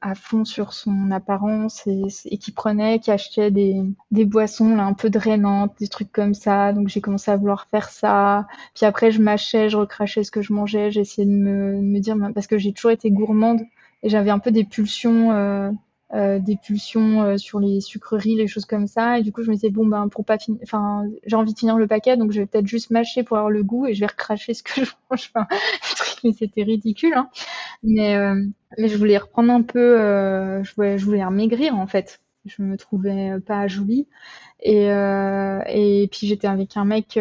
à fond sur son apparence et, qui prenait, qui achetait des, des boissons là, un peu drainantes, des trucs comme ça. Donc j'ai commencé à vouloir faire ça. Puis après, je mâchais, je recrachais ce que je mangeais. J'essayais de me, me dire, parce que j'ai toujours été gourmande et j'avais un peu des pulsions euh, des pulsions euh, sur les sucreries, les choses comme ça. Et du coup, je me disais, bon, ben, pour pas finir, enfin, j'ai envie de finir le paquet, donc je vais peut-être juste mâcher pour avoir le goût et je vais recracher ce que je mange. Enfin, mais c'était ridicule, hein. Mais, euh, mais je voulais reprendre un peu, je voulais, je voulais maigrir, en fait. Je me trouvais pas jolie. Et, et puis j'étais avec un mec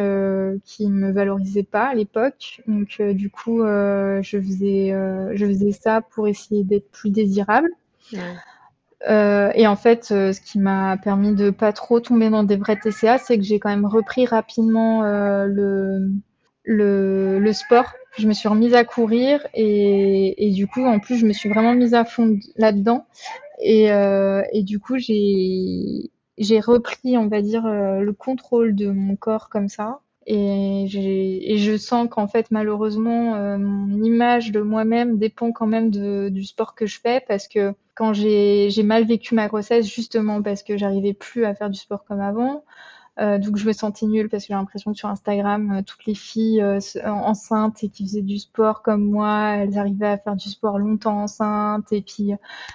qui me valorisait pas à l'époque. Donc, du coup, je, faisais, je faisais ça pour essayer d'être plus désirable. Euh, et en fait, euh, ce qui m'a permis de pas trop tomber dans des vrais TCA, c'est que j'ai quand même repris rapidement euh, le, le, le, sport. Je me suis remise à courir et, et, du coup, en plus, je me suis vraiment mise à fond là-dedans. Et, euh, et, du coup, j'ai j'ai repris, on va dire, le contrôle de mon corps comme ça. Et, je sens qu'en fait, malheureusement, euh, mon image de moi-même dépend quand même du sport que je fais parce que quand j'ai mal vécu ma grossesse, justement parce que j'arrivais plus à faire du sport comme avant, euh, donc je me sentais nulle parce que j'ai l'impression que sur Instagram, euh, toutes les filles euh, enceintes et qui faisaient du sport comme moi, elles arrivaient à faire du sport longtemps enceintes et puis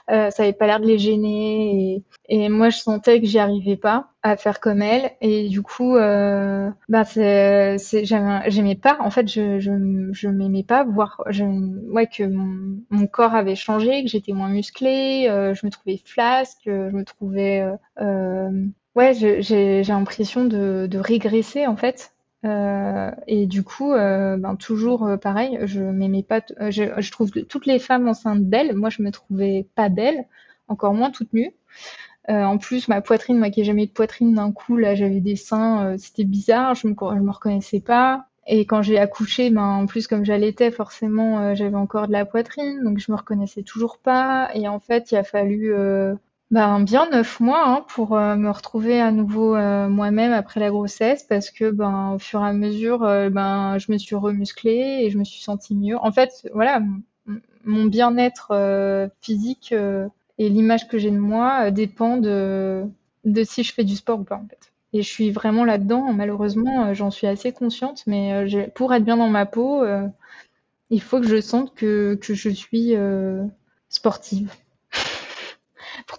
ça avait pas l'air de les gêner. Et, et moi, je sentais que j'y arrivais pas à faire comme elles. Et du coup, euh, bah j'aimais pas. En fait, je, je, je m'aimais pas voir, ouais, que mon, mon, corps avait changé, que j'étais moins musclée, je me trouvais flasque, je me trouvais euh, Ouais, j'ai l'impression de, de régresser en fait. Euh, et du coup, euh, ben, toujours euh, pareil, je m'aimais pas. Je, je, trouve toutes les femmes enceintes belles. Moi, je me trouvais pas belle, encore moins toute nue. en plus, ma poitrine, moi qui n'ai jamais eu de poitrine d'un coup, là, j'avais des seins, c'était bizarre, je me, je me reconnaissais pas. Et quand j'ai accouché, ben, en plus, comme j'allaitais, forcément, j'avais encore de la poitrine, donc je me reconnaissais toujours pas. Et en fait, il a fallu ben, bien neuf mois hein, pour euh, me retrouver à nouveau euh, moi-même après la grossesse parce que ben au fur et à mesure euh, ben je me suis remusclée et je me suis sentie mieux. En fait, voilà, mon bien-être physique et l'image que j'ai de moi dépend de de si je fais du sport ou pas en fait. Et je suis vraiment là-dedans. Malheureusement, j'en suis assez consciente, mais pour être bien dans ma peau, il faut que je sente que que je suis sportive.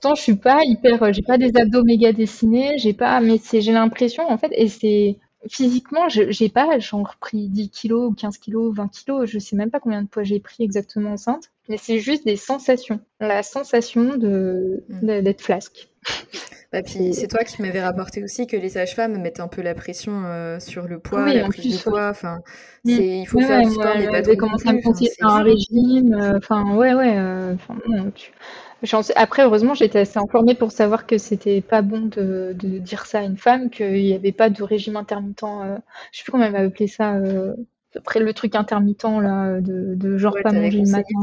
Pourtant, je suis pas hyper, euh, j'ai pas des abdos méga dessinés, j'ai pas, mais c'est, j'ai l'impression, en fait, et c'est, physiquement, j'ai pas, j'ai pris 10 kilos, 15 kilos, 20 kilos, je sais même pas combien de poids j'ai pris exactement enceinte, mais c'est juste des sensations. La sensation de, mm. d'être flasque. Bah, puis c'est toi qui m'avais rapporté aussi que les sages-femmes mettent un peu la pression euh, sur le poids, la prise de poids. Enfin, mm. il faut faire du sport, mais pas trop. commencé à me conseiller un régime. Euh, enfin, ouais, ouais. enfin, non, tu... Après, heureusement, j'étais assez informée pour savoir que c'était pas bon de, de, dire ça à une femme, qu'il n'y avait pas de régime intermittent. Euh, je sais plus comment elle m'a appelé ça. Euh, après le truc intermittent là, de, de genre pas manger le matin.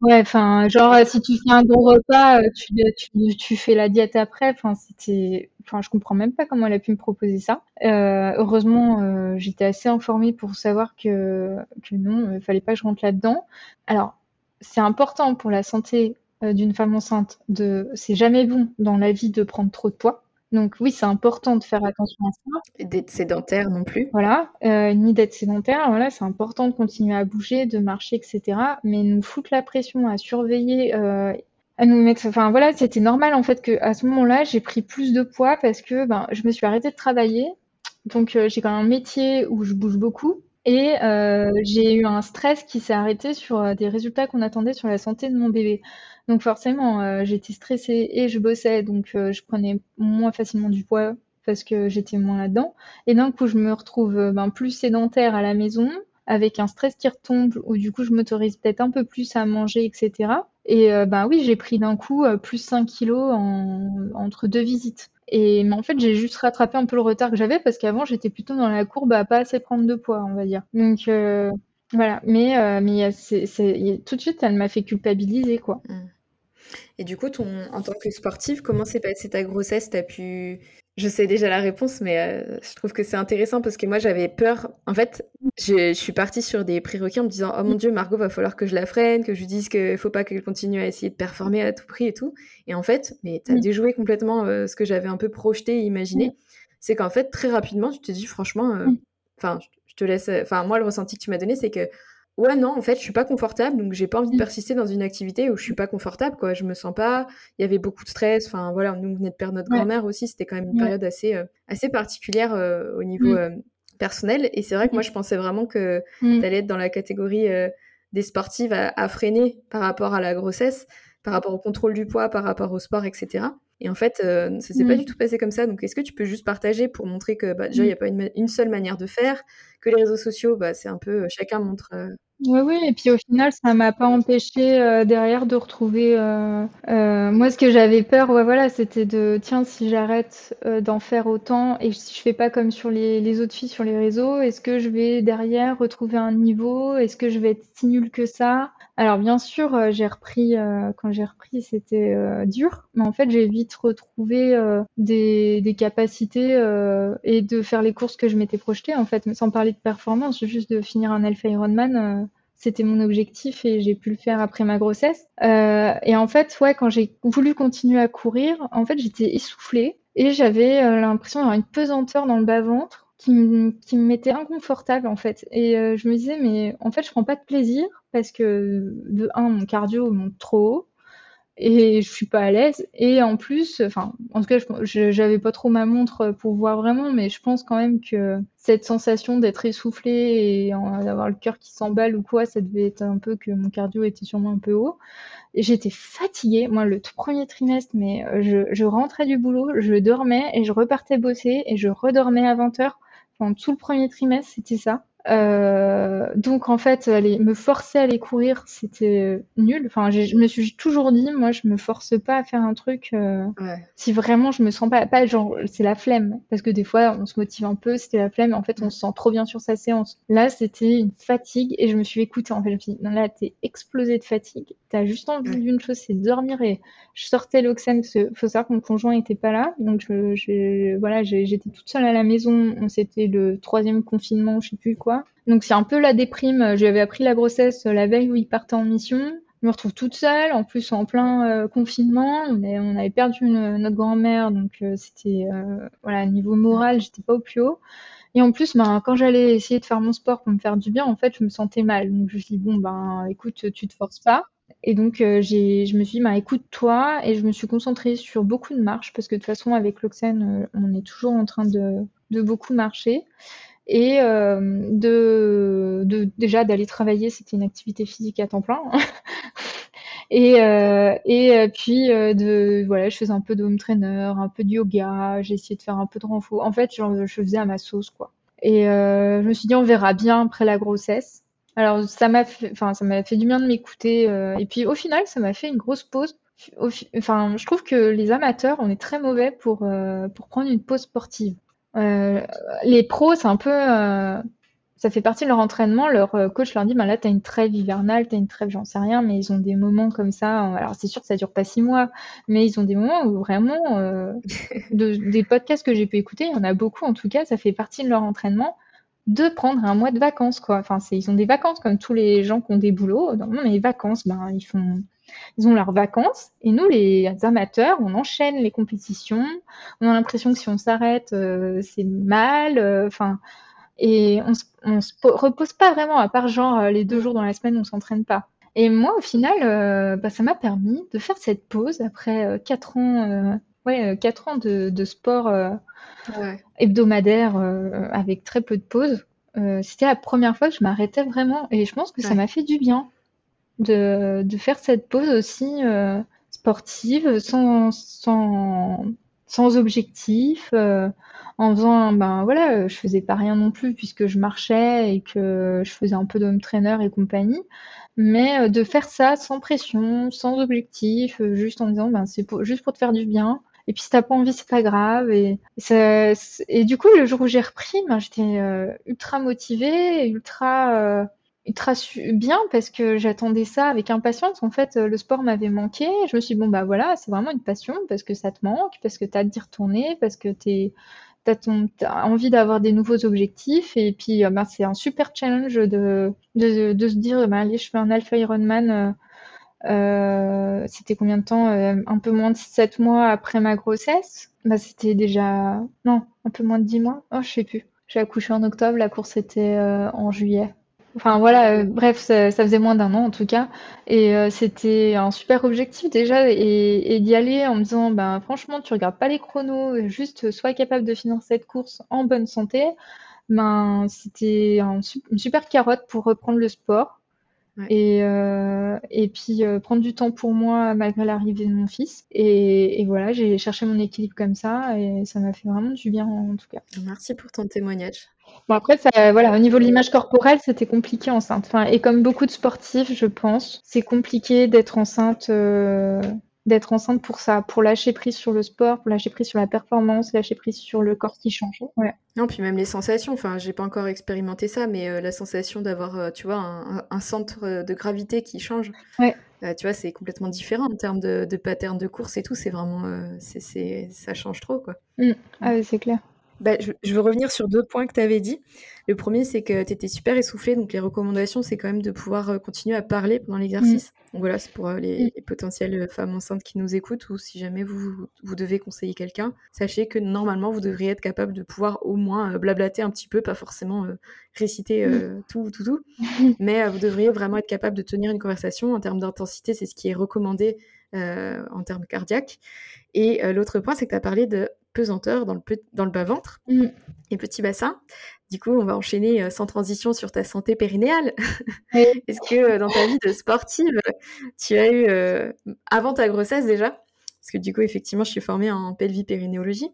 Ouais, enfin, genre si tu fais un gros repas, euh, tu, tu, tu fais la diète après. Enfin, c'était, enfin, je comprends même pas comment elle a pu me proposer ça. Euh, heureusement, euh, j'étais assez informée pour savoir que que non, il fallait pas que je rentre là-dedans. Alors, c'est important pour la santé d'une femme enceinte, de c'est jamais bon dans la vie de prendre trop de poids. Donc oui, c'est important de faire attention à ça. Et d'être sédentaire non plus. Voilà, euh, ni d'être sédentaire. Voilà, c'est important de continuer à bouger, de marcher, etc. Mais nous foutre la pression à surveiller, euh, à nous mettre. Enfin voilà, c'était normal en fait que à ce moment-là, j'ai pris plus de poids parce que ben je me suis arrêtée de travailler. Donc j'ai quand même un métier où je bouge beaucoup. Et euh, j'ai eu un stress qui s'est arrêté sur des résultats qu'on attendait sur la santé de mon bébé. Donc forcément, euh, j'étais stressée et je bossais, donc euh, je prenais moins facilement du poids parce que j'étais moins là-dedans. Et d'un coup, je me retrouve euh, ben, plus sédentaire à la maison, avec un stress qui retombe, où du coup, je m'autorise peut-être un peu plus à manger, etc. Et ben oui, j'ai pris d'un coup plus 5 kilos en, entre deux visites. Et mais en fait, j'ai juste rattrapé un peu le retard que j'avais parce qu'avant, j'étais plutôt dans la courbe à pas assez prendre de poids, on va dire. Donc voilà, mais, tout de suite, elle m'a fait culpabiliser, quoi. Mmh. Et du coup, ton, en tant que sportive, comment s'est passée ta grossesse? T'as pu Je sais déjà la réponse, mais euh, je trouve que c'est intéressant parce que moi j'avais peur. En fait, je, suis partie sur des prérequis en me disant Oh mon dieu, Margot, va falloir que je la freine, que je lui dise qu'il faut pas qu'elle continue à essayer de performer à tout prix et tout. Et en fait, mais t'as as mm. déjoué complètement euh, ce que j'avais un peu projeté et imaginé. Mm. C'est qu'en fait, très rapidement, tu te dis franchement, euh, mm. enfin, je te laisse. Enfin, moi, le ressenti que tu m'as donné, c'est que Ouais, non, en fait, je suis pas confortable, donc j'ai pas envie de mmh. persister dans une activité où je suis pas confortable, quoi. Je me sens pas. Il y avait beaucoup de stress. Enfin, voilà, nous on venait de perdre notre grand-mère aussi. C'était quand même une période assez, euh, assez particulière euh, au niveau mmh. euh, personnel. Et c'est vrai que moi, mmh. je pensais vraiment que tu allais être dans la catégorie des sportives à, freiner par rapport à la grossesse, par rapport au contrôle du poids, par rapport au sport, etc. Et en fait, ça s'est pas du tout passé comme ça. Donc, est-ce que tu peux juste partager pour montrer que bah, déjà, il n'y a pas une, une, seule manière de faire, que les réseaux sociaux, bah, c'est un peu chacun montre oui, oui, et puis au final, ça m'a pas empêché euh, derrière de retrouver. Euh, euh, moi, ce que j'avais peur, ouais, voilà, c'était de tiens, si j'arrête d'en faire autant et si je fais pas comme sur les, les autres filles sur les réseaux, est-ce que je vais derrière retrouver un niveau? Est-ce que je vais être si nulle que ça? Alors, bien sûr, j'ai repris, quand j'ai repris, c'était dur, mais en fait, j'ai vite retrouvé des, des capacités et de faire les courses que je m'étais projetées, en fait, sans parler de performance, juste de finir un Alpha Ironman c'était mon objectif et j'ai pu le faire après ma grossesse. Euh, et en fait, ouais, quand j'ai voulu continuer à courir, en fait, j'étais essoufflée et j'avais euh, l'impression d'avoir une pesanteur dans le bas-ventre qui, me mettait inconfortable en fait. Et euh, je me disais, mais en fait, je prends pas de plaisir parce que de un, mon cardio monte trop haut et je suis pas à l'aise. Et en plus, enfin, en tout cas, j'avais pas trop ma montre pour voir vraiment, mais je pense quand même que cette sensation d'être essoufflé et d'avoir le cœur qui s'emballe ou quoi, ça devait être un peu que mon cardio était sûrement un peu haut. J'étais fatiguée, moi, le premier trimestre, mais euh, je, je rentrais du boulot, je dormais et je repartais bosser et je redormais à 20 Enfin, tout le premier trimestre, c'était ça. Euh, donc en fait, aller me forcer à aller courir, c'était nul. Enfin, je me suis toujours dit, moi, je me force pas à faire un truc euh, si vraiment je me sens pas, pas genre, c'est la flemme, parce que des fois, on se motive un peu, c'était la flemme. En fait, on se sent trop bien sur sa séance. Là, c'était une fatigue et je me suis écoutée. En fait, je me suis dit, non, là, t'es explosé de fatigue. T'as juste envie d'une chose, c'est dormir. Et je sortais l'Oxen, parce qu'il faut savoir que mon conjoint était pas là, donc je, je voilà, j'étais toute seule à la maison. C'était le troisième confinement, je sais plus quoi. Donc c'est un peu la déprime. J'avais appris la grossesse la veille où il partait en mission. Je me retrouve toute seule, en plus en plein euh, confinement. On, on, avait perdu notre grand-mère, donc euh, c'était euh, voilà niveau moral, j'étais pas au plus haut. Et en plus, ben, quand j'allais essayer de faire mon sport pour me faire du bien, en fait, je me sentais mal. Donc je me suis dit bon ben écoute, tu te forces pas. Et donc je me suis dit ben écoute-toi et je me suis concentrée sur beaucoup de marches parce que de toute façon avec l'Oxen, on est toujours en train de beaucoup marcher et euh, de, de, déjà d'aller travailler, c'était une activité physique à temps plein. et, euh, et euh, puis de voilà, je faisais un peu de home trainer, un peu de yoga, essayé de faire un peu de renfort. En fait, je, je faisais à ma sauce quoi. Et je me suis dit on verra bien après la grossesse. Alors ça m'a fait, enfin ça m'a fait du bien de m'écouter. et puis au final, ça m'a fait une grosse pause. enfin, je trouve que les amateurs, on est très mauvais pour pour prendre une pause sportive. Euh, les pros, c'est un peu, euh, ça fait partie de leur entraînement. Leur euh, coach leur dit, ben là, tu as une trêve hivernale, tu as une trêve, j'en sais rien, mais ils ont des moments comme ça. Alors, c'est sûr que ça dure pas six mois, mais ils ont des moments où vraiment, des podcasts que j'ai pu écouter, il y en a beaucoup en tout cas, ça fait partie de leur entraînement de prendre un mois de vacances, quoi. Enfin, ils ont des vacances comme tous les gens qui ont des boulots. Non, mais les vacances, ben, ils font, ils ont leurs vacances. Et nous, les amateurs, on enchaîne les compétitions. On a l'impression que si on s'arrête, euh, c'est mal. Euh, enfin, et on, on se repose pas vraiment, à part genre euh, les deux jours dans la semaine, on s'entraîne pas. Et moi, au final, bah, ça m'a permis de faire cette pause après quatre ans, ouais, quatre ans de, de sport hebdomadaire avec très peu de pauses. C'était la première fois que je m'arrêtais vraiment, et je pense que ça m'a fait du bien de, de faire cette pause aussi euh, sportive, sans, sans, sans objectif, euh, en faisant, ben voilà, je faisais pas rien non plus puisque je marchais et que je faisais un peu d'home trainer et compagnie, mais euh, de faire ça sans pression, sans objectif, juste en disant, ben c'est juste pour te faire du bien. Et puis si t'as pas envie, c'est pas grave. Et, et du coup, le jour où j'ai repris, ben, j'étais ultra motivée, ultra trace bien parce que j'attendais ça avec impatience. En fait, le sport m'avait manqué. Je me suis dit, bon, bah voilà, c'est vraiment une passion parce que ça te manque, parce que tu as d'y retourner, parce que tu as, envie d'avoir des nouveaux objectifs. Et puis, bah, c'est un super challenge de, de, de se dire, bah, allez, je fais un Alpha Ironman. Euh, c'était combien de temps euh, Un peu moins de 7 mois après ma grossesse. Bah, c'était déjà. Non, un peu moins de 10 mois. Oh, je sais plus. J'ai accouché en octobre, la course était euh, en juillet. Enfin voilà, euh, bref, ça, faisait moins d'un an en tout cas. Et euh, c'était un super objectif déjà. Et, d'y aller en me disant, ben franchement, tu regardes pas les chronos, juste sois capable de finir cette course en bonne santé. Ben c'était une super carotte pour reprendre le sport. Et, euh, et puis prendre du temps pour moi malgré l'arrivée de mon fils. Et, et voilà, j'ai cherché mon équilibre comme ça et ça m'a fait vraiment du bien en tout cas. Merci pour ton témoignage. Bon après, ça, voilà, au niveau de l'image corporelle, c'était compliqué enceinte. Enfin, et comme beaucoup de sportifs, je pense, c'est compliqué d'être enceinte euh, d'être enceinte pour ça, pour lâcher prise sur le sport, pour lâcher prise sur la performance, lâcher prise sur le corps qui change. Ouais. Non, puis même les sensations. Enfin, j'ai pas encore expérimenté ça, mais euh, la sensation d'avoir, euh, tu vois, un, centre de gravité qui change. Ouais. tu vois, c'est complètement différent en termes de, de pattern de course et tout. C'est vraiment, c'est, ça change trop, quoi. Mmh. Ah, c'est clair. Bah, je, veux revenir sur deux points que tu avais dit. Le premier, c'est que tu étais super essoufflé. Donc, les recommandations, c'est quand même de pouvoir euh, continuer à parler pendant l'exercice. Mm. Donc, voilà, c'est pour euh, les, potentielles euh, femmes enceintes qui nous écoutent ou si jamais vous, vous devez conseiller quelqu'un, sachez que normalement, vous devriez être capable de pouvoir au moins blablater un petit peu, pas forcément réciter mm. tout, tout, tout. Mais vous devriez vraiment être capable de tenir une conversation. En termes d'intensité, c'est ce qui est recommandé en termes cardiaques. Et l'autre point, c'est que tu as parlé de pesanteur dans le, dans le bas-ventre mm. et petit bassin. Du coup, on va enchaîner euh, sans transition sur ta santé périnéale. Est-ce que euh, dans ta vie de sportive, tu as eu, euh, avant ta grossesse déjà, parce que du coup, effectivement, je suis formée en pelvipérinéologie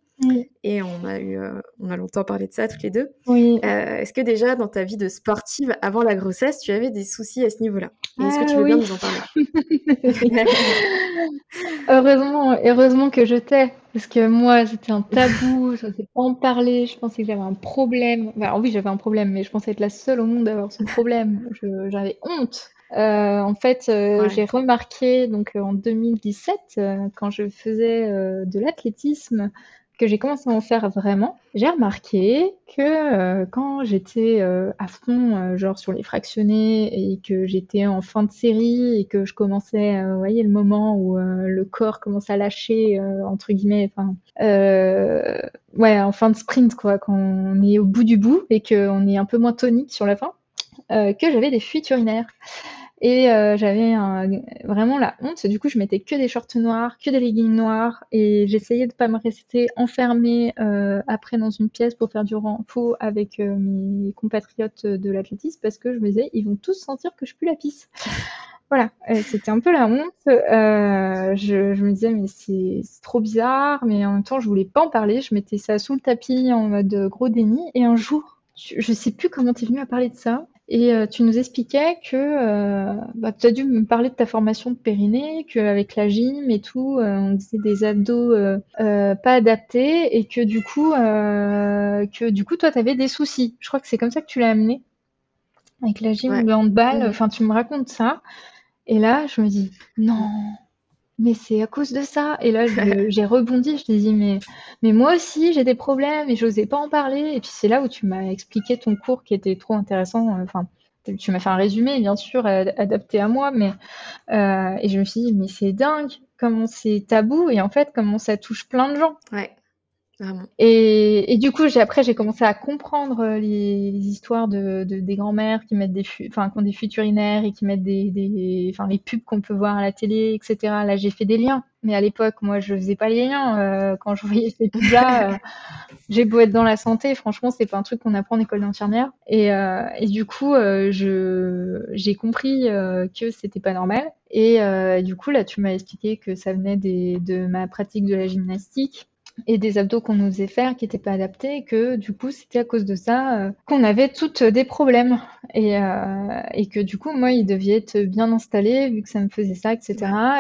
et on a, eu, on a longtemps parlé de ça toutes les deux. Est-ce que déjà, dans ta vie de sportive, avant la grossesse, tu avais des soucis à ce niveau-là? Est-ce que tu veux bien nous en parler? Heureusement, heureusement que je t'ai. Parce que moi, c'était un tabou, je n'osais pas en parler, je pensais que j'avais un problème. Enfin, oui, j'avais un problème, mais je pensais être la seule au monde à avoir ce problème. J'avais honte. Euh, en fait, euh, j'ai remarqué donc en 2017, euh, quand je faisais de l'athlétisme, que j'ai commencé à en faire vraiment, j'ai remarqué que euh, quand j'étais euh, à fond, euh, genre sur les fractionnés, et que j'étais en fin de série, et que je commençais, vous voyez, le moment où le corps commence à lâcher, entre guillemets, enfin, ouais, en fin de sprint, quoi, quand on est au bout du bout, et qu'on est un peu moins tonique sur la fin, que j'avais des fuites urinaires. Et euh, j'avais vraiment la honte. Du coup, je mettais que des shorts noirs, que des leggings noirs, et j'essayais de pas me rester enfermée euh, après dans une pièce pour faire du renfort avec euh, mes compatriotes de l'athlétisme parce que je me disais, ils vont tous sentir que je pue la pisse. Voilà, c'était un peu la honte. Je, me disais, mais c'est trop bizarre, mais en même temps, je voulais pas en parler. Je mettais ça sous le tapis en mode gros déni. Et un jour, je sais plus comment tu es venu à parler de ça. Et euh, tu nous expliquais que euh, bah, tu as dû me parler de ta formation de périnée, qu'avec la gym et tout, euh, on disait des abdos pas adaptés et que du coup, que du coup, toi, tu avais des soucis. Je crois que c'est comme ça que tu l'as amené avec la gym, le handball. Enfin, tu me racontes ça. Et là, je me dis non, mais c'est à cause de ça. Et là, j'ai rebondi, je t'ai dit, mais, mais moi aussi, j'ai des problèmes et j'osais pas en parler. Et puis c'est là où tu m'as expliqué ton cours qui était trop intéressant. Euh, enfin, tu m'as fait un résumé, bien sûr, adapté à moi, mais euh, et je me suis dit, mais c'est dingue comment c'est tabou et en fait comment ça touche plein de gens. Ouais. Et, et, du coup, après, j'ai commencé à comprendre euh, les, les histoires de, de des grands-mères qui mettent des, enfin, qui ont des fuites urinaires et qui mettent des, des, enfin, les pubs qu'on peut voir à la télé, etc. Là, j'ai fait des liens. Mais à l'époque, moi, je faisais pas les liens. Euh, quand je voyais ces pubs-là, euh, j'ai beau être dans la santé, franchement, c'est pas un truc qu'on apprend en école d'infirmière. Et, euh, et du coup, je, j'ai compris que c'était pas normal. Et du coup, là, tu m'as expliqué que ça venait des, de ma pratique de la gymnastique et des abdos qu'on nous faisait faire qui n'étaient pas adaptés et que du coup c'était à cause de ça euh, qu'on avait toutes des problèmes. Et, euh, et que du coup moi il devait être bien installé vu que ça me faisait ça etc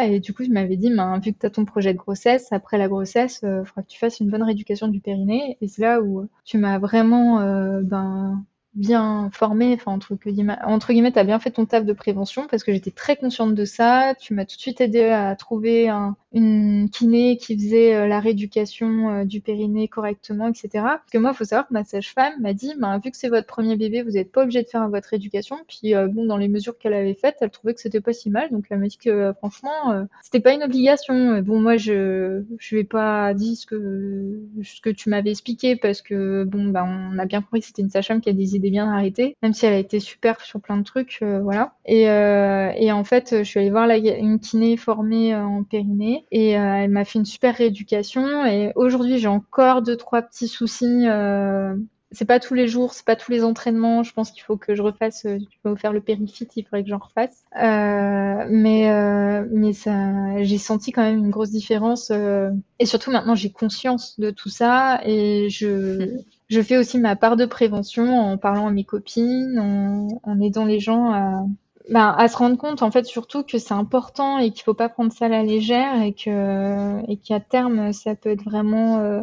et du coup je m'avais dit ben, vu que tu as ton projet de grossesse après la grossesse il euh, faudra que tu fasses une bonne rééducation du périnée. Et c'est là où tu m'as vraiment ben bien formé, enfin entre guillemets, entre guillemets, bien fait ton taf de prévention parce que j'étais très consciente de ça. Tu m'as tout de suite aidé à trouver un, une kiné qui faisait euh, la rééducation euh, du périnée correctement, etc. Parce que moi, il faut savoir que ma sage-femme m'a dit, bah, vu que c'est votre premier bébé, vous n'êtes pas obligé de faire votre rééducation. Puis euh, bon, dans les mesures qu'elle avait faites, elle trouvait que c'était pas si mal, donc elle m'a dit que franchement, c'était pas une obligation. Bon, moi, je je vais pas dire ce que ce que tu m'avais expliqué parce que bon, bah, on a bien compris que c'était une sage-femme qui a des idées bien arrêtées, même si elle a été super sur plein de trucs, voilà. Et et en fait, je suis allée voir une kiné formée en périnée et euh, elle m'a fait une super rééducation. Et aujourd'hui, j'ai encore deux trois petits soucis. Euh, c'est pas tous les jours, c'est pas tous les entraînements. Je pense qu'il faut que je refasse. Tu vas faire le périfit, il faudrait que j'en refasse. Euh, mais euh, mais ça, j'ai senti quand même une grosse différence. Euh, et surtout maintenant, j'ai conscience de tout ça et je je fais aussi ma part de prévention en parlant à mes copines, en, en aidant les gens à ben, à se rendre compte en fait surtout que c'est important et qu'il faut pas prendre ça à la légère et que et qu'à terme ça peut être vraiment euh,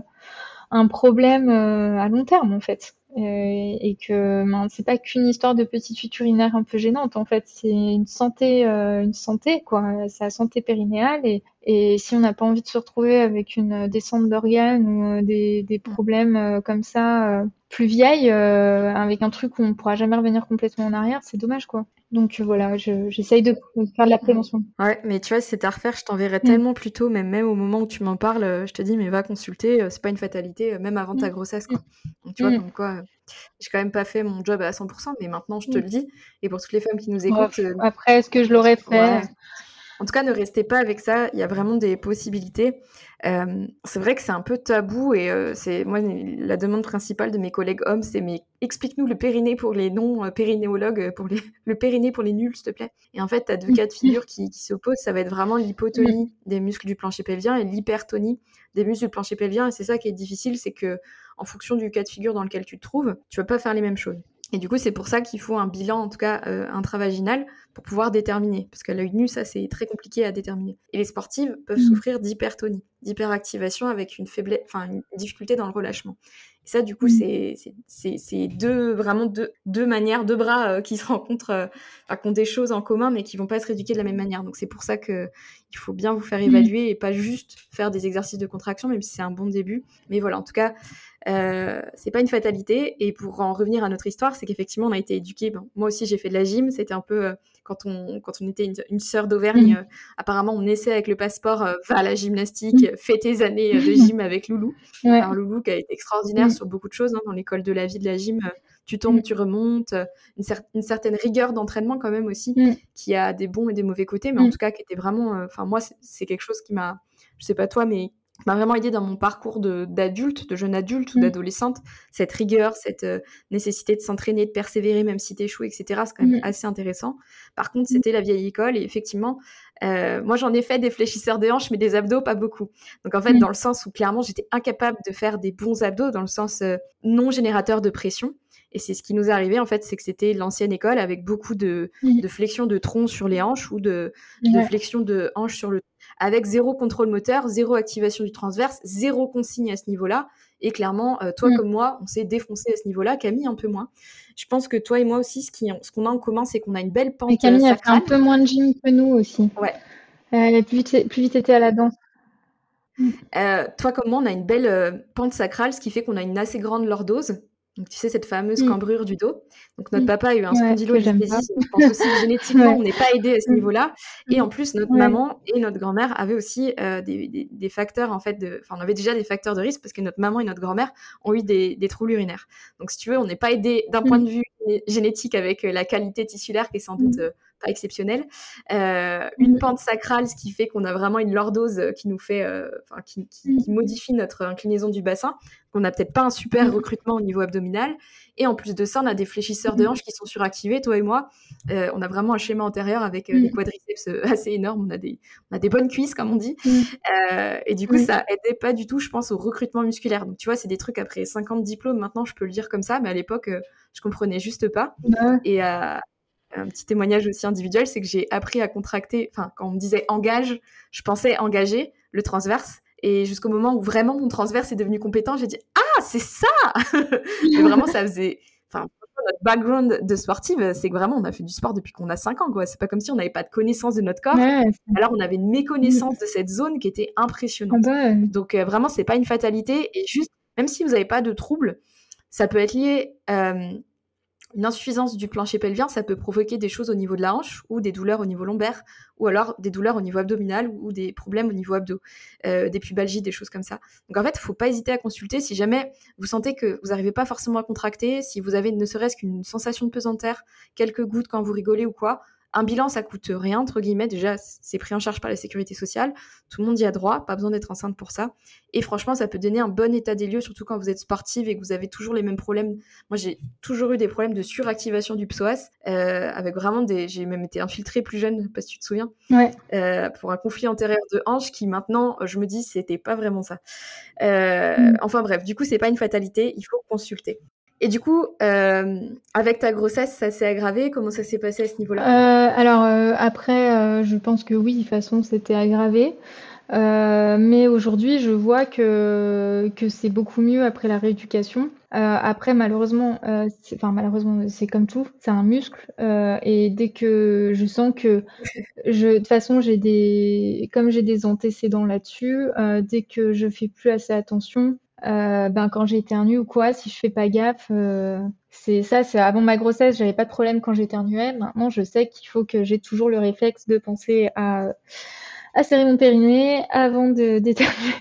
un problème euh, à long terme en fait. Et, et que ben, c'est pas qu'une histoire de petite fuite urinaire un peu gênante en fait. C'est une santé euh, une santé quoi. C'est la santé périnéale et, et si on n'a pas envie de se retrouver avec une descente d'organes ou des, des problèmes comme ça plus vieilles avec un truc où on pourra jamais revenir complètement en arrière c'est dommage quoi donc voilà, j'essaye de faire de la prévention. Ouais, mais tu vois, si c'était à refaire, je t'enverrais mm. tellement plus tôt, même, même au moment où tu m'en parles, euh, je te dis, mais va consulter, euh, c'est pas une fatalité, euh, même avant ta mm. grossesse, quoi. Donc tu vois, mm. comme quoi, j'ai quand même pas fait mon job à 100%, mais maintenant je te le dis. Et pour toutes les femmes qui nous écoutent. après, est-ce que je l'aurais fait? En tout cas, ne restez pas avec ça, il y a vraiment des possibilités. Euh, c'est vrai que c'est un peu tabou et euh, c'est moi la demande principale de mes collègues hommes, c'est mais explique-nous le périnée pour les non euh, périnéologues, pour les, le périnée pour les nuls, s'il te plaît. Et en fait, tu as deux cas de figure qui, qui s'opposent. Ça va être vraiment l'hypotonie des muscles du plancher pelvien et l'hypertonie des muscles du plancher pelvien. Et c'est ça qui est difficile, c'est que en fonction du cas de figure dans lequel tu te trouves, tu vas pas faire les mêmes choses. Et du coup, c'est pour ça qu'il faut un bilan, en tout cas euh, intravaginal, pour pouvoir déterminer. Parce qu'à l'œil nu, ça, c'est très compliqué à déterminer. Et les sportives peuvent mmh. souffrir d'hypertonie, d'hyperactivation avec une faiblesse, enfin, une difficulté dans le relâchement. Et ça, du coup, mmh. c'est deux, vraiment deux, deux manières, deux bras euh, qui se rencontrent, euh, qui ont des choses en commun, mais qui vont pas se rééduquer de la même manière. Donc, c'est pour ça que il faut bien vous faire mmh. évaluer et pas juste faire des exercices de contraction, même si c'est un bon début. Mais voilà, en tout cas, euh, c'est pas une fatalité. Et pour en revenir à notre histoire, c'est qu'effectivement, on a été éduqués. Bon, moi aussi, j'ai fait de la gym. C'était un peu euh, quand on quand on était une, une sœur d'Auvergne. Mmh. Euh, apparemment, on essaie avec le passeport, va à la gymnastique, mmh. fait tes années de gym avec Loulou. Alors Loulou qui a été extraordinaire mmh. sur beaucoup de choses hein, dans l'école de la vie de la gym. tu tombes, tu remontes, une, une certaine rigueur d'entraînement quand même aussi, qui a des bons et des mauvais côtés, mais en tout cas qui était vraiment. Enfin moi, c'est quelque chose qui m'a, je sais pas toi, mais m'a vraiment aidé dans mon parcours d'adulte, de, jeune adulte ou mmh. d'adolescente. Cette rigueur, cette euh, nécessité de s'entraîner, de persévérer même si t'échoues, etc. C'est quand même mmh. assez intéressant. Par contre, mmh. c'était la vieille école et effectivement, euh, moi j'en ai fait des fléchisseurs de hanches, mais des abdos, pas beaucoup. Donc en fait, dans le sens où clairement j'étais incapable de faire des bons abdos, dans le sens euh, non générateur de pression. Et c'est ce qui nous est arrivé, en fait, c'est que c'était l'ancienne école avec beaucoup de, de flexion de tronc sur les hanches ou de, de flexion de hanches sur le avec zéro contrôle moteur, zéro activation du transverse, zéro consigne à ce niveau-là. Et clairement, euh, toi mm. comme moi, on s'est défoncé à ce niveau-là. Camille, un peu moins. Je pense que toi et moi aussi, ce qu'on ce a en commun, c'est qu'on a une belle pente et Camille a fait un peu moins de gym que nous aussi. Ouais. elle a plus vite, plus vite été à la danse. Euh, toi comme moi, on a une belle euh, pente sacrale, ce qui fait qu'on a une assez grande lordose. Donc, tu sais, cette fameuse mmh. cambrure du dos. Donc, notre papa a eu un spondylolisthesie. je pense aussi que génétiquement, on n'est pas aidé à ce mmh. niveau-là. Et en plus, notre maman et notre grand-mère avaient aussi euh, des, des, facteurs, en fait, de... enfin, on avait déjà des facteurs de risque parce que notre maman et notre grand-mère ont eu des, des, troubles urinaires. Donc, si tu veux, on n'est pas aidé d'un point mmh. de vue génétique avec euh, la qualité tissulaire qui est sans doute euh, pas exceptionnelle. Euh, une pente sacrale, ce qui fait qu'on a vraiment une lordose qui nous fait, enfin, qui, qui, qui, modifie notre inclinaison du bassin. On n'a peut-être pas un super recrutement au niveau abdominal. Et en plus de ça, on a des fléchisseurs de hanches qui sont suractivés, toi et moi. on a vraiment un schéma antérieur avec des quadriceps assez énormes. On a des, on a des bonnes cuisses, comme on dit. et du coup, ça aidait pas du tout, je pense, au recrutement musculaire. Donc, tu vois, c'est des trucs après 50 diplômes. Maintenant, je peux le dire comme ça, mais à l'époque, je comprenais juste pas. Et euh, un petit témoignage aussi individuel, c'est que j'ai appris à contracter, enfin, quand on me disait engage, je pensais engager le transverse. Et jusqu'au moment où vraiment mon transverse est devenu compétent, j'ai dit Ah, c'est ça Mais vraiment, ça faisait. Enfin, notre background de sportive, c'est que vraiment, on a fait du sport depuis qu'on a 5 ans, quoi. C'est pas comme si on n'avait pas de connaissance de notre corps. Alors, on avait une méconnaissance de cette zone qui était impressionnante. Donc, euh, vraiment, c'est pas une fatalité. Et juste, même si vous n'avez pas de troubles, ça peut être lié euh, une insuffisance du plancher pelvien, ça peut provoquer des choses au niveau de la hanche ou des douleurs au niveau lombaire ou alors des douleurs au niveau abdominal ou des problèmes au niveau abdo, euh, des pubalgies, des choses comme ça. Donc en fait, il ne faut pas hésiter à consulter si jamais vous sentez que vous n'arrivez pas forcément à contracter, si vous avez ne serait-ce qu'une sensation de pesanteur, quelques gouttes quand vous rigolez ou quoi, un bilan, ça coûte rien, entre guillemets. Déjà, c'est pris en charge par la sécurité sociale. Tout le monde y a droit, pas besoin d'être enceinte pour ça. Et franchement, ça peut donner un bon état des lieux, surtout quand vous êtes sportive et que vous avez toujours les mêmes problèmes. Moi, j'ai toujours eu des problèmes de suractivation du psoas, euh, avec vraiment des. J'ai même été infiltrée plus jeune, pas si tu te souviens, euh, pour un conflit antérieur de hanche qui maintenant, je me dis, c'était pas vraiment ça. Euh, mm. Enfin bref, du coup, c'est pas une fatalité, il faut consulter. Et du coup, euh, avec ta grossesse, ça s'est aggravé? Comment ça s'est passé à ce niveau-là? Euh, Alors euh, après, je pense que oui, de toute façon, c'était aggravé. mais aujourd'hui, je vois que, que c'est beaucoup mieux après la rééducation. après, malheureusement, enfin malheureusement, c'est comme tout, c'est un muscle. et dès que je sens que, je, de toute façon, j'ai des, comme j'ai des antécédents là-dessus, dès que je fais plus assez attention, euh, ben quand j'éternue ou quoi, si je fais pas gaffe, euh, c'est ça, c'est avant ma grossesse, j'avais pas de problème quand j'éternuais. Maintenant, je sais qu'il faut que j'ai toujours le réflexe de penser à, à serrer mon périnée avant d'éternuer.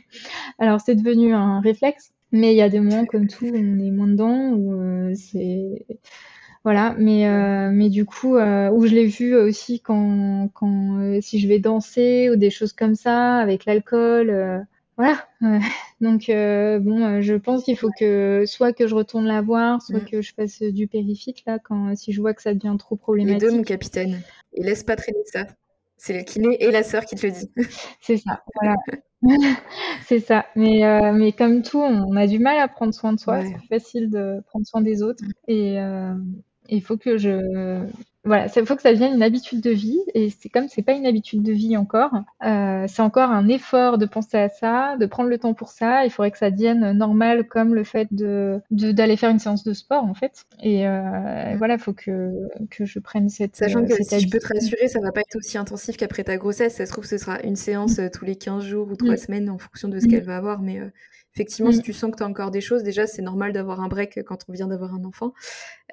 Alors c'est devenu un réflexe, mais il y a des moments comme tout, on est moins dedans ou euh, c'est voilà, mais mais du coup, où je l'ai vu aussi quand quand si je vais danser ou des choses comme ça avec l'alcool voilà. Donc euh, bon, euh, je pense qu'il faut que soit que je retourne la voir, soit mm. que je fasse du périphite là quand si je vois que ça devient trop problématique. Les deux, mon capitaine. Et laisse pas traîner ça. C'est le kiné et la sœur qui te le dit. C'est ça. Voilà. c'est ça. Mais euh, mais comme tout, on a du mal à prendre soin de soi. C'est facile de prendre soin des autres. Et il faut que je voilà, il faut que ça devienne une habitude de vie. Et c'est comme c'est pas une habitude de vie encore, euh, c'est encore un effort de penser à ça, de prendre le temps pour ça. Il faudrait que ça devienne normal, comme le fait de d'aller faire une séance de sport en fait. Et euh, voilà, il faut que que je prenne cette. Sachant que si je peux te rassurer, ça va pas être aussi intensif qu'après ta grossesse. Ça se trouve, ce sera une séance euh, tous les 15 jours ou 3 mm. semaines en fonction de ce mm. qu'elle va avoir, mais Effectivement, si mm. tu sens que tu as encore des choses, déjà, c'est normal d'avoir un break quand on vient d'avoir un enfant.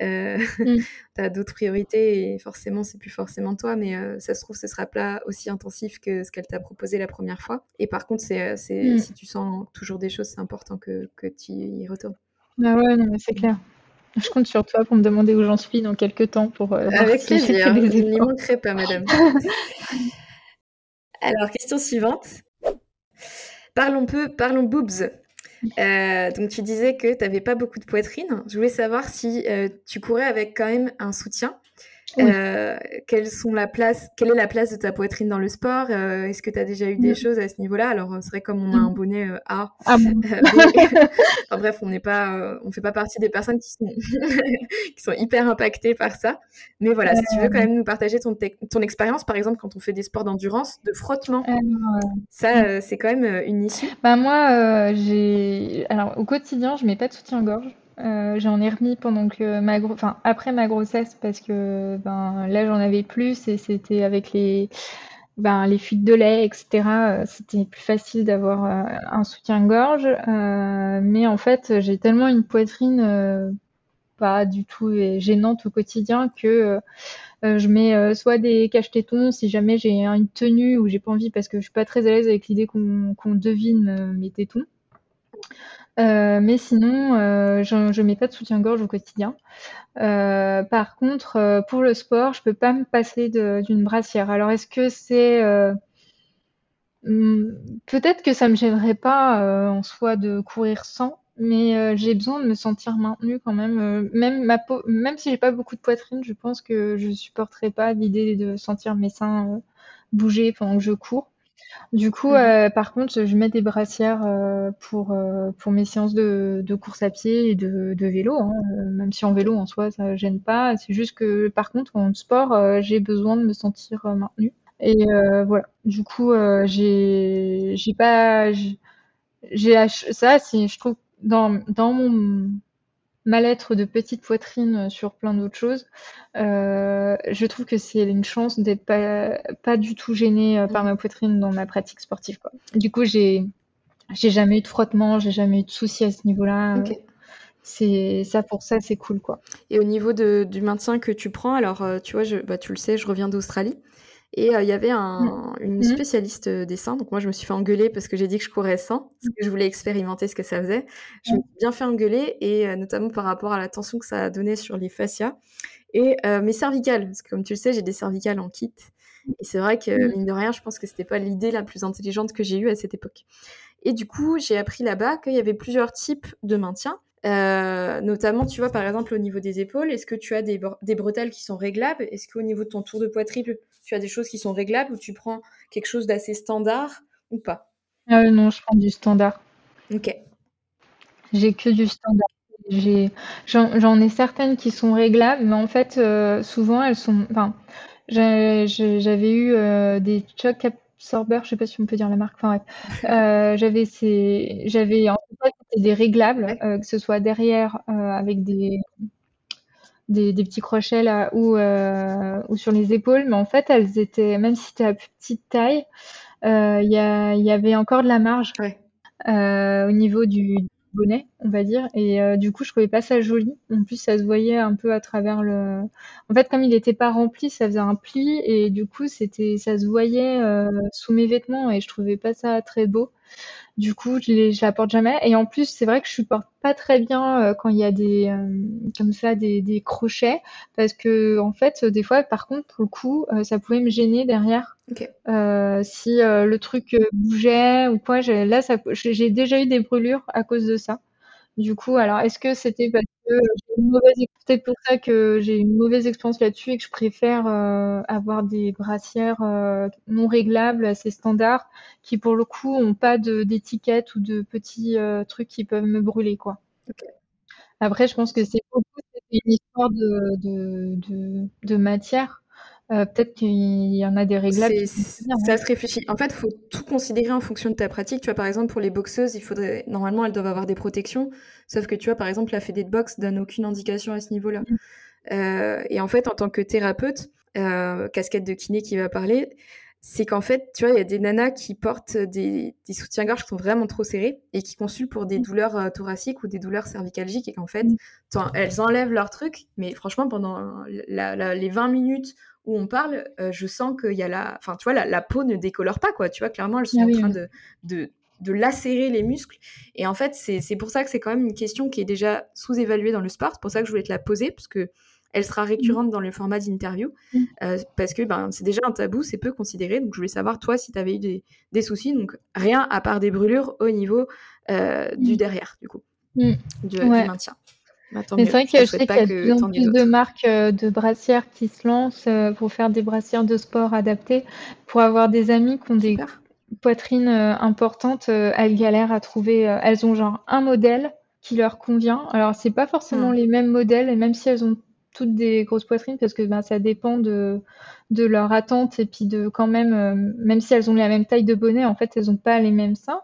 Euh, mm. tu as d'autres priorités et forcément, c'est plus forcément toi, mais euh, ça se trouve, ce sera pas aussi intensif que ce qu'elle t'a proposé la première fois. Et par contre, c'est, euh, mm. si tu sens toujours des choses, c'est important que, que tu y retournes. Ah ouais, non, mais c'est clair. Je compte sur toi pour me demander où j'en suis dans quelques temps. Pour, Avec plaisir, je n'y manquerai pas, madame. Alors, question suivante. Parlons peu, parlons boobs. Euh, donc tu disais que tu n'avais pas beaucoup de poitrine. Je voulais savoir si euh, tu courais avec quand même un soutien euh, quelles sont la place, quelle est la place de ta poitrine dans le sport? Euh, Est-ce que tu as déjà eu des mm. choses à ce niveau-là? Alors, c'est vrai comme on a un mm. bonnet A. Ah enfin, bref, on n'est pas, on fait pas partie des personnes qui sont, qui sont hyper impactées par ça. Mais voilà, si tu veux quand même nous partager ton, ton expérience, par exemple, quand on fait des sports d'endurance, de frottement, ça, c'est quand même une issue. Bah moi, j'ai, alors au quotidien, je mets pas de soutien-gorge. Euh, j'en ai remis pendant que ma enfin après ma grossesse parce que ben là j'en avais plus et c'était avec les ben, les fuites de lait etc euh, c'était plus facile d'avoir euh, un soutien-gorge. Mais en fait j'ai tellement une poitrine pas du tout gênante au quotidien que je mets soit des cache-tétons si jamais j'ai une tenue ou j'ai pas envie parce que je suis pas très à l'aise avec l'idée qu'on devine mes tétons euh, mais sinon, euh, je ne mets pas de soutien-gorge au quotidien. Euh, par contre, pour le sport, je peux pas me passer d'une brassière. Alors est-ce que c'est, hmm, peut-être que ça me gênerait pas, en soi de courir sans, mais j'ai besoin de me sentir maintenue quand même, même ma peau même si j'ai pas beaucoup de poitrine, je pense que je supporterais pas l'idée de sentir mes seins, bouger pendant que je cours. Du coup, mmh euh, par contre, je mets des brassières euh, pour, euh, pour mes séances de, course à pied et de, vélo. Hein. Même si en vélo, en soi, ça gêne pas. C'est juste que, par contre, en sport, j'ai besoin de me sentir maintenue. Et voilà. Du coup, j'ai j'ai pas j'ai ça, si je trouve dans dans mon mal-être de petite poitrine sur plein d'autres choses, je trouve que c'est une chance d'être pas, pas du tout gênée par ma poitrine dans ma pratique sportive. Quoi. Du coup, j'ai j'ai jamais eu de frottement, j'ai jamais eu de soucis à ce niveau-là. C'est ça pour ça, c'est cool quoi. Et au niveau de, du maintien que tu prends, alors tu vois, je, bah, tu le sais, je reviens d'Australie. Et il y avait un, une mmh. spécialiste des seins. Donc moi, je me suis fait engueuler parce que j'ai dit que je courais sans, parce que je voulais expérimenter ce que ça faisait. Je me suis bien fait engueuler, et notamment par rapport à la tension que ça a donné sur les fascias et mes cervicales. Parce que comme tu le sais, j'ai des cervicales en kit. Et c'est vrai que, mine de rien, je pense que c'était pas l'idée la plus intelligente que j'ai eue à cette époque. Et du coup, j'ai appris là-bas qu'il y avait plusieurs types de maintien. Euh, notamment, tu vois, par exemple, au niveau des épaules, est-ce que tu as des, des bretelles qui sont réglables? Est-ce qu'au niveau de ton tour de poitrine, tu as des choses qui sont réglables ou tu prends quelque chose d'assez standard ou pas? Euh, Non, je prends du standard. Ok. J'ai que du standard. J'en ai, certaines qui sont réglables, mais en fait, euh, souvent, elles sont. Enfin, j'avais eu des chocs Sorber, je sais pas si on peut dire la marque. Enfin euh, j'avais ces, j'avais en fait des réglables, euh, que ce soit derrière euh, avec des, des, petits crochets là ou ou sur les épaules, mais en fait elles étaient, même si c'était à petite taille, il y, y avait encore de la marge au niveau du, bonnet, on va dire. Et euh, du coup, je trouvais pas ça joli. En plus, ça se voyait un peu à travers le. En fait, comme il n'était pas rempli, ça faisait un pli et du coup, c'était, ça se voyait euh, sous mes vêtements et je trouvais pas ça très beau. Du coup, je, les, je la porte jamais. Et en plus, c'est vrai que je supporte pas très bien euh, quand il y a des euh, comme ça des, des, crochets parce que en fait, des fois, par contre, pour le coup, euh, ça pouvait me gêner derrière. si le truc bougeait ou quoi, là, ça, j'ai déjà eu des brûlures à cause de ça. Du coup, alors, est-ce que c'était parce c'est pour ça que j'ai une mauvaise expérience là-dessus et que je préfère euh, avoir des brassières euh, non réglables, assez standards, qui pour le coup ont pas d'étiquette ou de petits euh, trucs qui peuvent me brûler, quoi. Après, je pense que c'est beaucoup une histoire de, de, de, de matière. Euh, peut-être qu'il y en a des réglables ça se réfléchit. En fait, il faut tout considérer en fonction de ta pratique. Tu vois, par exemple, pour les boxeuses, il faudrait normalement, elles doivent avoir des protections. Sauf que tu vois, par exemple, la fédé de boxe donne aucune indication à ce niveau-là. Mm. Euh, et en fait, en tant que thérapeute, euh, casquette de kiné qui va parler, c'est qu'en fait, tu vois, il y a des nanas qui portent des, soutiens-gorge qui sont vraiment trop serrés et qui consultent pour des mm. douleurs thoraciques ou des douleurs cervicalgiques et qu'en fait, mm. elles enlèvent leur truc, mais franchement, pendant les 20 minutes où on parle, euh, je sens qu'il y a la, enfin, tu vois, la, peau ne décolore pas, quoi. Tu vois, clairement, elles sont ah en train de, de, de, lacérer les muscles. Et en fait, c'est pour ça que c'est quand même une question qui est déjà sous-évaluée dans le sport. C'est pour ça que je voulais te la poser, parce que elle sera récurrente dans le format d'interview, mmh. euh, parce que ben, c'est déjà un tabou, c'est peu considéré. Donc, je voulais savoir, toi, si tu avais eu des, des, soucis. Donc, rien à part des brûlures au niveau euh, du mmh. derrière, du coup, mmh. du maintien. C'est vrai que je sais qu'il y a de plus en plus de marques euh, de brassières qui se lancent euh, pour faire des brassières de sport adaptées. Pour avoir des amis qui ont des poitrines euh, importantes, elles galèrent à trouver. elles ont genre un modèle qui leur convient. Alors c'est pas forcément hmm. les mêmes modèles, et même si elles ont toutes des grosses poitrines, parce que ben, ça dépend de, de leur attente et puis de quand même, même si elles ont la même taille de bonnet, en fait elles ont pas les mêmes seins.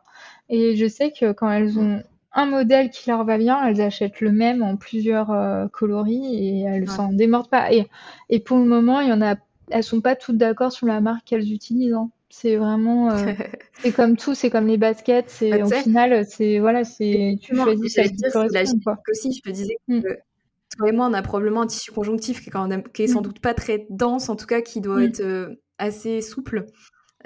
Et je sais que quand elles hmm. ont un modèle qui leur va bien, elles achètent le même en plusieurs euh, coloris et elles s'en démordent pas. Et, et pour le moment, il y en a, elles sont pas toutes d'accord sur la marque qu'elles utilisent. Hein. C'est vraiment, euh, c'est comme tout, c'est comme les baskets. C'est bah, au final, c'est voilà, c'est tu choisis ça qui correspond. Quoi. Aussi, je te disais mm. que toi et moi, on a probablement un tissu conjonctif qui est, quand même, qui est sans mm. doute pas très dense, en tout cas, qui doit mm. être euh, assez souple.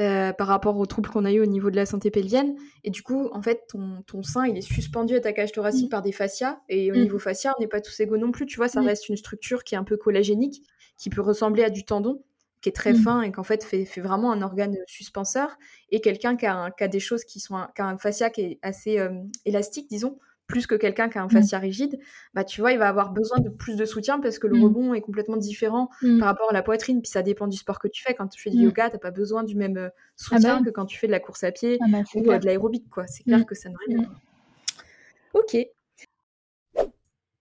Euh, par rapport aux troubles qu'on a eu au niveau de la santé pelvienne. Et du coup, en fait, ton, ton sein, il est suspendu à ta cage thoracique mm. par des fascias. Et au mm. niveau fascia, on n'est pas tous égaux non plus. Tu vois, ça mm. reste une structure qui est un peu collagénique, qui peut ressembler à du tendon, qui est très fin et qu'en fait fait, fait, vraiment un organe suspenseur. Et quelqu'un qui, qui, a des choses qui sont, qui a un fascia qui est assez euh, élastique, disons, plus que quelqu'un qui a un mmh. fascia rigide, bah tu vois, il va avoir besoin de plus de soutien parce que le mmh. rebond est complètement différent mmh. par rapport à la poitrine. Puis ça dépend du sport que tu fais. Quand tu fais du yoga, tu n'as pas besoin du même ah soutien bah que quand tu fais de la course à pied ah bah, ou de l'aérobic, quoi. C'est clair que ça n'a rien. Ok.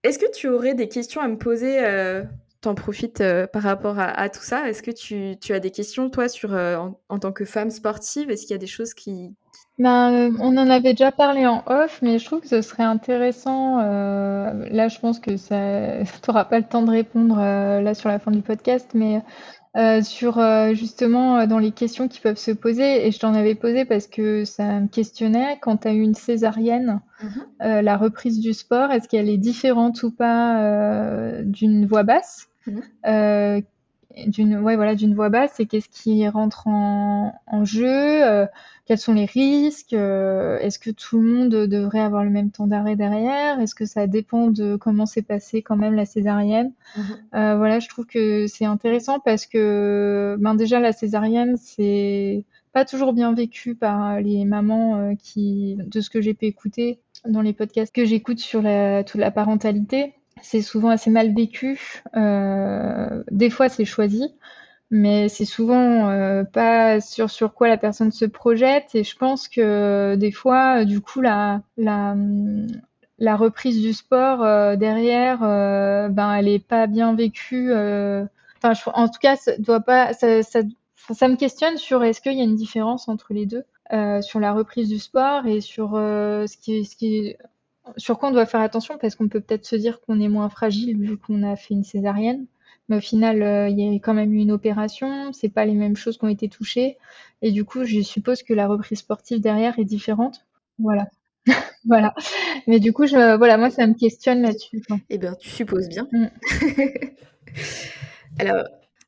Est-ce que tu aurais des questions à me poser euh, T'en profites par rapport à, tout ça? Est-ce que tu, as des questions, toi, sur en, tant que femme sportive? Est-ce qu'il y a des choses qui, Ben, on en avait déjà parlé en off, mais je trouve que ce serait intéressant. là, je pense que ça, tu n'auras pas le temps de répondre là sur la fin du podcast, mais euh, sur euh, justement euh, dans les questions qui peuvent se poser, et je t'en avais posé parce que ça me questionnait, quand tu as eu une césarienne, mhm. la reprise du sport, est-ce qu'elle est différente ou pas d'une voix basse? Mhm. D'une ouais, voilà, d'une voix basse, et qu'est-ce qui rentre en, en jeu quels sont les risques Est-ce que tout le monde devrait avoir le même temps d'arrêt derrière Est-ce que ça dépend de comment s'est passé quand même la césarienne mmh Voilà, je trouve que c'est intéressant parce que ben déjà la césarienne, c'est pas toujours bien vécu par les mamans qui, de ce que j'ai pu écouter dans les podcasts que j'écoute sur la, toute la parentalité. C'est souvent assez mal vécu. Euh, des fois, c'est choisi mais c'est souvent euh, pas sur sur quoi la personne se projette et je pense que des fois du coup la la la reprise du sport euh, derrière euh, ben elle est pas bien vécue enfin en tout cas ça doit pas ça, ça me questionne sur est-ce qu'il y a une différence entre les deux sur la reprise du sport et sur ce qui ce qui sur quoi on doit faire attention parce qu'on peut peut-être se dire qu'on est moins fragile vu qu'on a fait une césarienne mais au final, euh, il y a quand même eu une opération, c'est pas les mêmes choses qui ont été touchées, et du coup, je suppose que la reprise sportive derrière est différente. Voilà. voilà. Mais du coup, je, voilà, moi, ça me questionne là-dessus. Eh bien, tu supposes bien. Mm. Alors,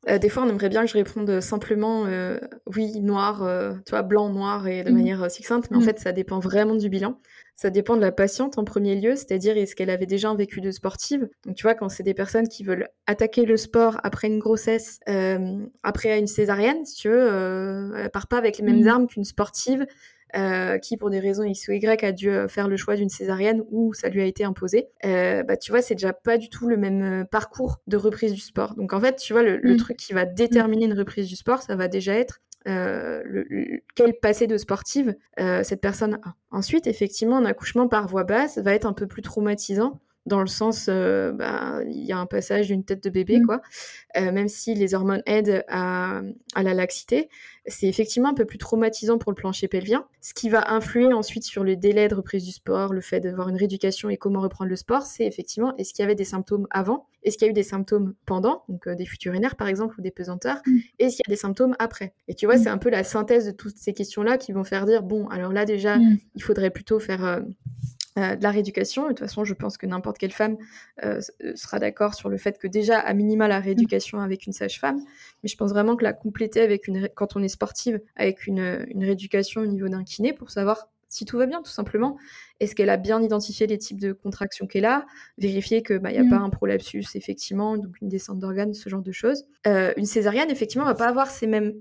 euh, des fois, on aimerait bien que je réponde simplement euh, oui, noir, tu vois, blanc, noir et de mm. manière succincte, mais en mm. fait, ça dépend vraiment du bilan. Ça dépend de la patiente en premier lieu, c'est-à-dire est-ce qu'elle avait déjà un vécu de sportive? Donc tu vois, quand c'est des personnes qui veulent attaquer le sport après une grossesse, euh, après une césarienne, si tu veux, euh, elle part pas avec les mêmes mmh. armes qu'une sportive. Euh, qui pour des raisons X ou Y a dû euh, faire le choix d'une césarienne ou ça lui a été imposé, bah tu vois c'est déjà pas du tout le même parcours de reprise du sport. Donc en fait tu vois le, le mmh. truc qui va déterminer une reprise du sport, ça va déjà être euh, le, quel passé de sportive euh, cette personne a. Ensuite, effectivement, un accouchement par voie basse va être un peu plus traumatisant dans le sens, euh, bah, il y a un passage d'une tête de bébé, mmh. quoi. Euh, même si les hormones aident à, la laxité, c'est effectivement un peu plus traumatisant pour le plancher pelvien. Ce qui va influer ensuite sur le délai de reprise du sport, le fait d'avoir une rééducation et comment reprendre le sport, c'est effectivement est-ce qu'il y avait des symptômes avant, est-ce qu'il y a eu des symptômes pendant, donc euh, des fuites urinaires par exemple ou des pesanteurs, mmh. et est-ce qu'il y a des symptômes après? Et tu vois, mmh. c'est un peu la synthèse de toutes ces questions-là qui vont faire dire bon, alors là déjà, il faudrait plutôt faire euh, de la rééducation. de toute façon, je pense que n'importe quelle femme euh, euh, sera d'accord sur le fait que déjà, à minima, la rééducation avec une sage-femme. Mais je pense vraiment que la compléter avec une, quand on est sportive, avec une, une rééducation au niveau d'un kiné pour savoir si tout va bien, tout simplement. Est-ce qu'elle a bien identifié les types de contractions qu'elle a? Vérifier qu'il bah, n'y a mm. pas un prolapsus, effectivement, donc une descente d'organes, ce genre de choses. une césarienne, effectivement, va pas avoir ces mêmes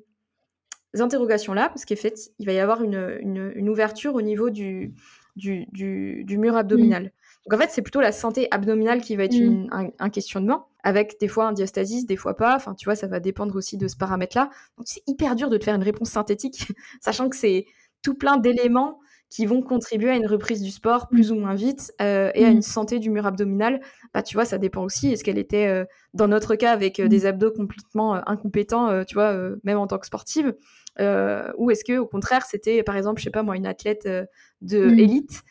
interrogations-là, parce qu'en fait, il va y avoir une, une, une ouverture au niveau du, du, du, mur abdominal. Mm. Donc en fait, c'est plutôt la santé abdominale qui va être mm. un, questionnement, avec des fois un diastasis, des fois pas. Enfin, tu vois, ça va dépendre aussi de ce paramètre-là. Donc c'est hyper dur de te faire une réponse synthétique, sachant que c'est tout plein d'éléments qui vont contribuer à une reprise du sport plus ou moins vite euh, et à une mm. santé du mur abdominal. Bah, tu vois, ça dépend aussi. Est-ce qu'elle était, euh, dans notre cas, avec euh, des abdos complètement incompétents, tu vois, même en tant que sportive ou est-ce que au contraire c'était par exemple je sais pas moi une athlète de mm. élite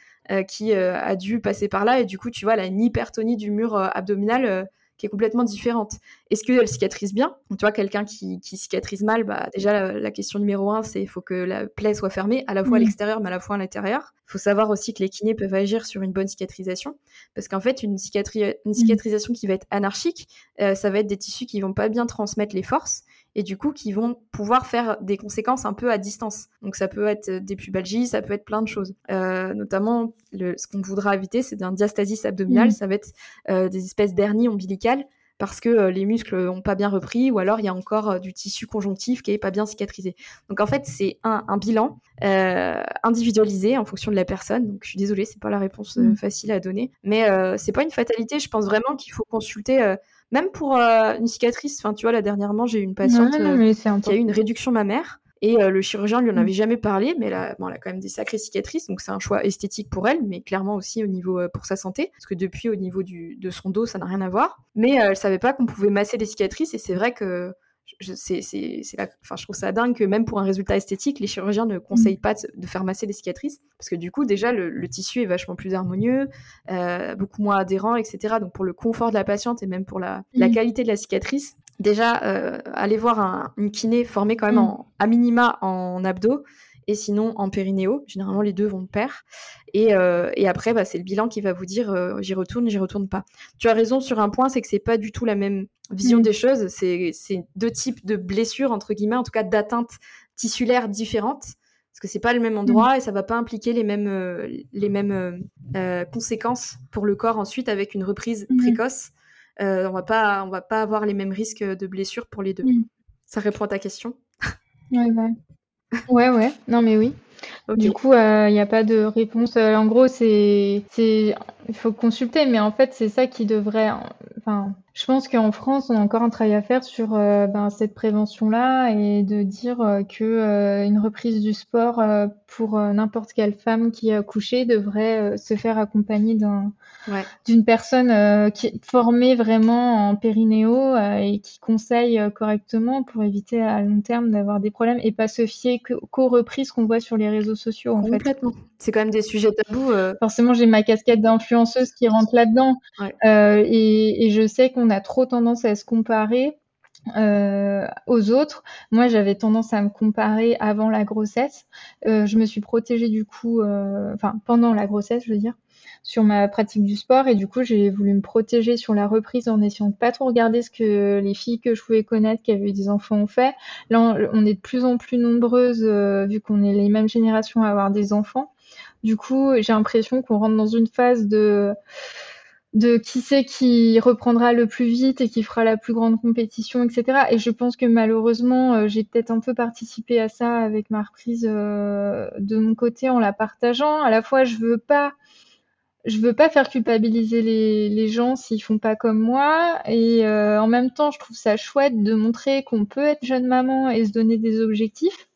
qui a dû passer par là et du coup tu vois elle a une hypertonie du mur abdominal qui est complètement différente. Est-ce qu'elle cicatrise bien? Tu vois, quelqu'un qui, cicatrise mal, bah, déjà, la, question numéro un, c'est il faut que la plaie soit fermée, à la fois à l'extérieur, mais à la fois à l'intérieur. Il faut savoir aussi que les kinés peuvent agir sur une bonne cicatrisation, parce qu'en fait, une, une mm. cicatrisation qui va être anarchique, ça va être des tissus qui vont pas bien transmettre les forces, et du coup qui vont pouvoir faire des conséquences un peu à distance. Donc ça peut être des pubalgies, ça peut être plein de choses. Euh, notamment, le, ce qu'on voudra éviter, c'est un diastasis abdominal, mmh. ça va être euh, des espèces d'hernie ombilicales parce que euh, les muscles n'ont pas bien repris ou alors il y a encore du tissu conjonctif qui est pas bien cicatrisé. Donc en fait, c'est un, un, bilan individualisé en fonction de la personne. Donc je suis désolée, c'est pas la réponse mmh. facile à donner, mais c'est pas une fatalité. Je pense vraiment qu'il faut consulter même pour euh, une cicatrice, enfin, tu vois, là, dernièrement, j'ai eu une patiente euh, qui a eu une réduction mammaire. Et euh, le chirurgien lui en avait mm. jamais parlé, mais là, bon, elle a quand même des sacrées cicatrices, donc c'est un choix esthétique pour elle, mais clairement aussi au niveau pour sa santé, parce que depuis au niveau du, de son dos, ça n'a rien à voir. Mais elle savait pas qu'on pouvait masser les cicatrices, et c'est vrai que je, c'est, c'est, c'est enfin, je trouve ça dingue que même pour un résultat esthétique, les chirurgiens ne conseillent pas de, faire masser les cicatrices. Parce que du coup, déjà, le, tissu est vachement plus harmonieux, euh, beaucoup moins adhérent, etc. Donc pour le confort de la patiente et même pour la, la qualité de la cicatrice, déjà, euh, aller voir un, une kiné formée quand même en, à minima en abdos et sinon en périnéo. Généralement, les deux vont de pair. Et, euh, et après, bah, c'est le bilan qui va vous dire euh, j'y retourne, j'y retourne pas. Tu as raison sur un point, c'est que c'est pas du tout la même vision mm. des choses. C'est deux types de blessures, entre guillemets, en tout cas d'atteintes tissulaires différentes. Parce que c'est pas le même endroit mm. et ça va pas impliquer les mêmes, euh, les mêmes conséquences pour le corps ensuite avec une reprise mm. précoce. on va pas, on va pas avoir les mêmes risques de blessures pour les deux. Ça répond à ta question? Ouais, ouais. Ouais, ouais. Non, mais oui. Du coup, il euh, n'y a pas de réponse. Euh, en gros, c'est, c'est, il faut consulter, mais en fait, c'est ça qui devrait. Enfin, je pense qu'en France, on a encore un travail à faire sur euh, ben, cette prévention-là et de dire que une reprise du sport pour n'importe quelle femme qui a accouché devrait se faire accompagner d'un d'une personne euh, qui est formée vraiment en périnéo euh, et qui conseille euh, correctement pour éviter à long terme d'avoir des problèmes et pas se fier qu'aux reprises qu'on voit sur les réseaux sociaux. En Complètement. C'est quand même des sujets tabous. Forcément, j'ai ma casquette d'influenceuse qui rentre là-dedans et, et, je sais qu'on a trop tendance à se comparer. Euh, aux autres. Moi, j'avais tendance à me comparer avant la grossesse. Euh, je me suis protégée du coup, euh, enfin pendant la grossesse, je veux dire sur ma pratique du sport et du coup j'ai voulu me protéger sur la reprise en essayant de pas trop regarder ce que les filles que je pouvais connaître qui avaient eu des enfants ont fait. Là on, est de plus en plus nombreuses euh, vu qu'on est les mêmes générations à avoir des enfants. Du coup j'ai l'impression qu'on rentre dans une phase de qui c'est qui reprendra le plus vite et qui fera la plus grande compétition, etc. Et je pense que malheureusement, euh, j'ai peut-être un peu participé à ça avec ma reprise euh, de mon côté en la partageant. À la fois, je veux pas veux pas faire culpabiliser les, les gens s'ils font pas comme moi et euh, en même temps je trouve ça chouette de montrer qu'on peut être jeune maman et se donner des objectifs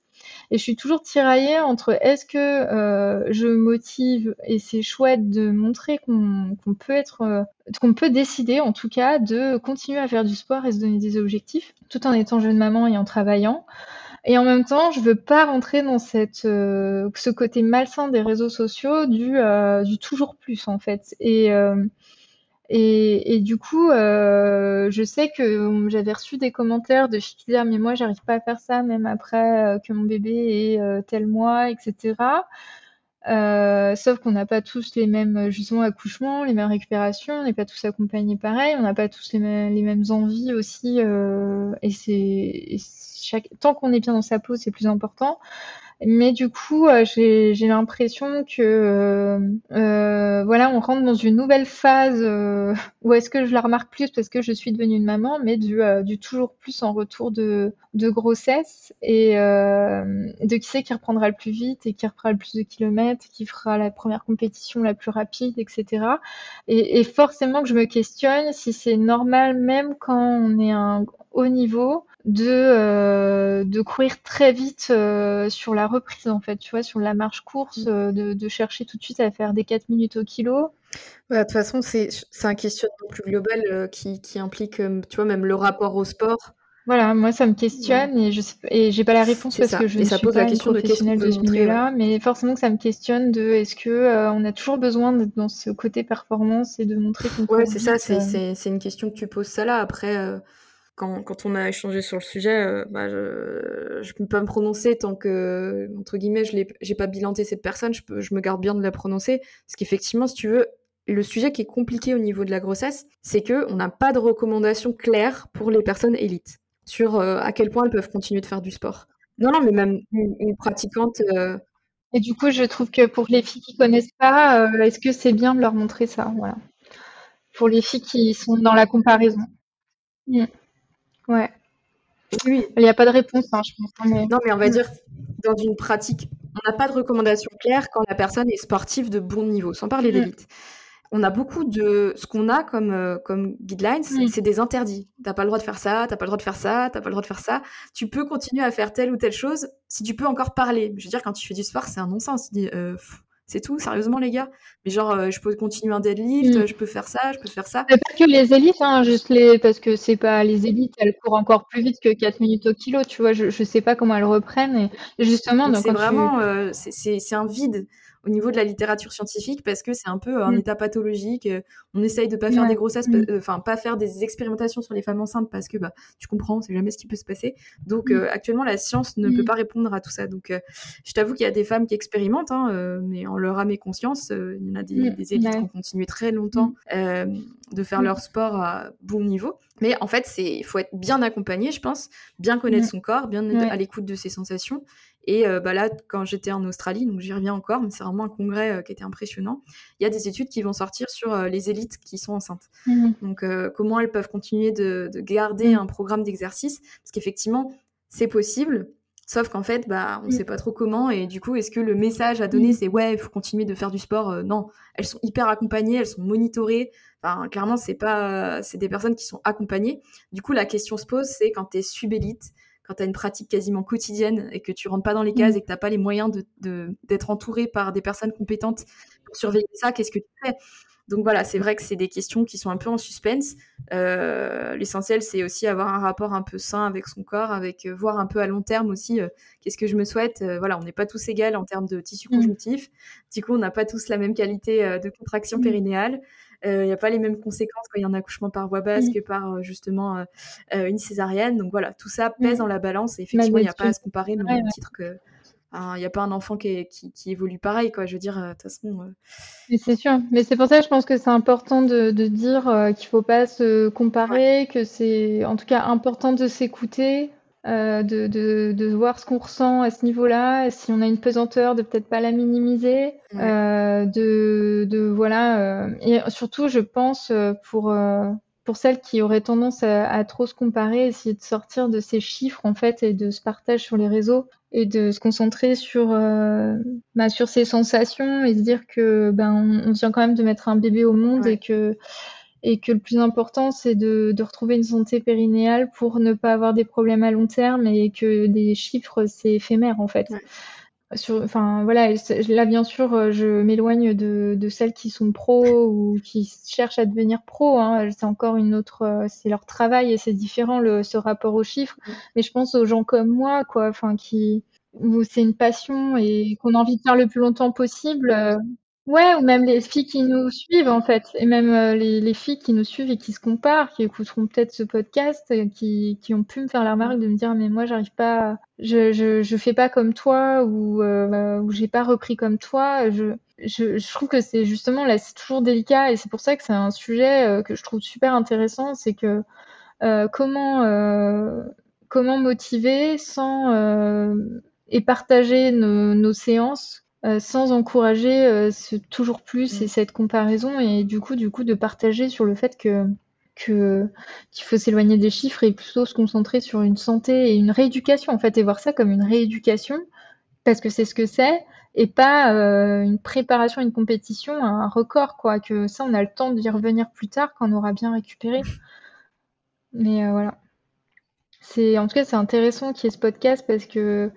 et je suis toujours tiraillée entre est-ce que euh, je motive et c'est chouette de montrer qu'on peut être euh, qu'on peut décider en tout cas de continuer à faire du sport et se donner des objectifs tout en étant jeune maman et en travaillant et en même temps, je veux pas rentrer dans cette, euh, ce côté malsain des réseaux sociaux du, euh, du toujours plus en fait. Et, euh, et, du coup, je sais que j'avais reçu des commentaires de filles disaient mais moi j'arrive pas à faire ça même après que mon bébé ait tel mois, etc. Euh, sauf qu'on n'a pas tous les mêmes justement accouchements, les mêmes récupérations, on n'est pas tous accompagnés pareil, on n'a pas tous les mêmes, envies aussi. Euh, et c'est tant qu'on est bien dans sa peau, c'est plus important. Mais du coup, euh, j'ai l'impression que euh, euh, voilà, on rentre dans une nouvelle phase euh, où est-ce que je la remarque plus parce que je suis devenue une maman, mais du, du toujours plus en retour de, de grossesse et de qui c'est qui reprendra le plus vite et qui reprendra le plus de kilomètres, qui fera la première compétition la plus rapide, etc. Et, et forcément que je me questionne si c'est normal même quand on est un haut niveau de, euh, de courir très vite euh, sur la reprise, en fait, tu vois, sur la marche course, mm. euh, de, de, chercher tout de suite à faire des 4 minutes au kilo. De toute façon, c'est un questionnement plus global qui, qui, implique, tu vois, même le rapport au sport. Voilà, moi ça me questionne et je et j'ai pas la réponse parce que je ne suis pas une professionnelle de, de ce milieu-là, mais forcément que ça me questionne de est-ce que on a toujours besoin d'être dans ce côté performance et de montrer qu'on Ouais, c'est ça, c'est une question que tu poses ça là. Après, quand, quand, on a échangé sur le sujet, euh, bah, je ne peux pas me prononcer tant que, entre guillemets, je n'ai pas bilanté cette personne, je, peux, je me garde bien de la prononcer. Parce qu'effectivement, si tu veux, le sujet qui est compliqué au niveau de la grossesse, c'est qu'on n'a pas de recommandations claires pour les personnes élites sur euh, à quel point elles peuvent continuer de faire du sport. Non, non, mais même une, pratiquante. Euh, Et du coup, je trouve que pour les filles qui connaissent pas, est-ce que c'est bien de leur montrer ça? Voilà. Pour les filles qui sont dans la comparaison. Mm. Ouais. Oui. Il n'y a pas de réponse, hein, je pense. Hein, non, mais on va mm. dire, dans une pratique, on n'a pas de recommandation claire quand la personne est sportive de bon niveau, sans parler mm. d'élite. On a beaucoup de. Ce qu'on a comme, euh, comme guidelines, mm. c'est des interdits. T'as pas le droit de faire ça, t'as pas le droit de faire ça, t'as pas le droit de faire ça. Tu peux continuer à faire telle ou telle chose si tu peux encore parler. Je veux dire, quand tu fais du sport, c'est un non-sens. Euh, C'est tout, sérieusement, les gars. Mais genre, euh, je peux continuer un deadlift, Mm. je peux faire ça, je peux faire ça. Mais pas que les élites, hein, juste les, parce que c'est pas les élites, elles courent encore plus vite que 4 minutes au kilo, tu vois. Je, je sais pas comment elles reprennent. Et justement, c'est tu, vraiment, euh, c'est c'est- c'est un vide au niveau de la littérature scientifique parce que c'est un peu un Mm. état pathologique. euh, On essaye de pas faire Ouais. des grossesses, Mm. pa- euh, enfin pas faire des expérimentations sur les femmes enceintes parce que bah tu comprends, c'est jamais ce qui peut se passer. Donc euh, actuellement la science ne peut pas répondre à tout ça. Donc euh, je t'avoue qu'il y a des femmes qui expérimentent, hein, mais en leur âme et conscience, euh, il y en a des, Mm. des élites Ouais. qui ont continué très longtemps euh, de faire Mm. leur sport à bon niveau. Mais en fait, il faut être bien accompagné, je pense, bien connaître Mm. son corps, bien être à l'écoute de ses sensations. Et euh, bah là, quand j'étais en Australie, donc j'y reviens encore, mais c'est vraiment un congrès euh, qui était impressionnant. Il y a des études qui vont sortir sur euh, les élites qui sont enceintes. Mm. Donc comment elles peuvent continuer de, de garder Mm. un programme d'exercice, parce qu'effectivement, c'est possible. Sauf qu'en fait, bah, on ne Mm. sait pas trop comment. Et du coup, est-ce que le message à donner, Mm. c'est ouais, il faut continuer de faire du sport Euh, Non, elles sont hyper accompagnées, elles sont monitorées. Enfin, clairement, c'est pas, c'est des personnes qui sont accompagnées. Du coup, la question se pose, c'est quand tu es subélite, quand tu as une pratique quasiment quotidienne et que tu rentres pas dans les cases Mm. et que tu n'as pas les moyens de, de- d'être entouré par des personnes compétentes pour surveiller ça, qu'est-ce que tu fais? Donc voilà, c'est vrai que c'est des questions qui sont un peu en suspense. Euh, l'essentiel, c'est aussi avoir un rapport un peu sain avec son corps, avec euh, voir un peu à long terme aussi euh, qu'est-ce que je me souhaite. Voilà, on n'est pas tous égaux en termes de tissu Mm. conjonctif. Du coup, on n'a pas tous la même qualité de contraction Mm. périnéale. Il n'y a pas les mêmes conséquences quand il y a un accouchement par voie basse Mm. que par justement une césarienne. Donc voilà, tout ça pèse dans la balance et effectivement, il n'y a pas à se comparer, mais au titre que. Il n'y a pas un enfant qui, est- qui, qui évolue pareil, quoi. Je veux dire, euh, de toute façon. euh, Mais c'est sûr. Mais c'est pour ça que je pense que c'est important de, de dire euh, qu'il faut pas se comparer, que c'est en tout cas important de s'écouter, euh, de, de, de voir ce qu'on ressent à ce niveau-là. Si on a une pesanteur, de peut-être pas la minimiser, Ouais. euh, de, de voilà. euh, et surtout, je pense pour pour celles qui auraient tendance à, à trop se comparer, essayer de sortir de ces chiffres en fait et de ce partage sur les réseaux et de se concentrer sur euh, bah, sur ses sensations et se dire que ben on, on vient quand même de mettre un bébé au monde Ouais. et que et que le plus important c'est de, de retrouver une santé périnéale pour ne pas avoir des problèmes à long terme et que des chiffres c'est éphémère en fait. Ouais. Sur, enfin voilà, là bien sûr euh, je m'éloigne de, de celles qui sont pros ou qui cherchent à devenir pro. Hein. C'est encore une autre, euh, c'est leur travail et c'est différent le, ce rapport aux chiffres. Mais je pense aux gens comme moi, quoi, enfin qui où c'est une passion et qu'on a envie de faire le plus longtemps possible. Ouais, ou même les filles qui nous suivent en fait, et même euh, les, les filles qui nous suivent et qui se comparent, qui écouteront peut-être ce podcast, euh, qui, ont pu me faire la remarque de me dire mais moi j'arrive pas, je, je fais pas comme toi ou euh, ou j'ai pas repris comme toi. Je je, trouve que c'est justement là c'est toujours délicat. Et c'est pour ça que c'est un sujet que je trouve super intéressant, c'est que comment comment motiver sans et partager nos séances euh, sans encourager euh, ce toujours plus et Mm. cette comparaison et du coup du coup de partager sur le fait que que qu'il faut s'éloigner des chiffres et plutôt se concentrer sur une santé et une rééducation en fait et voir ça comme une rééducation parce que c'est ce que c'est et pas euh, une préparation à une compétition, à un record quoi que ça on a le temps d'y revenir plus tard quand on aura bien récupéré. Mais voilà. C'est en tout cas c'est intéressant qu'il y ait ce podcast parce que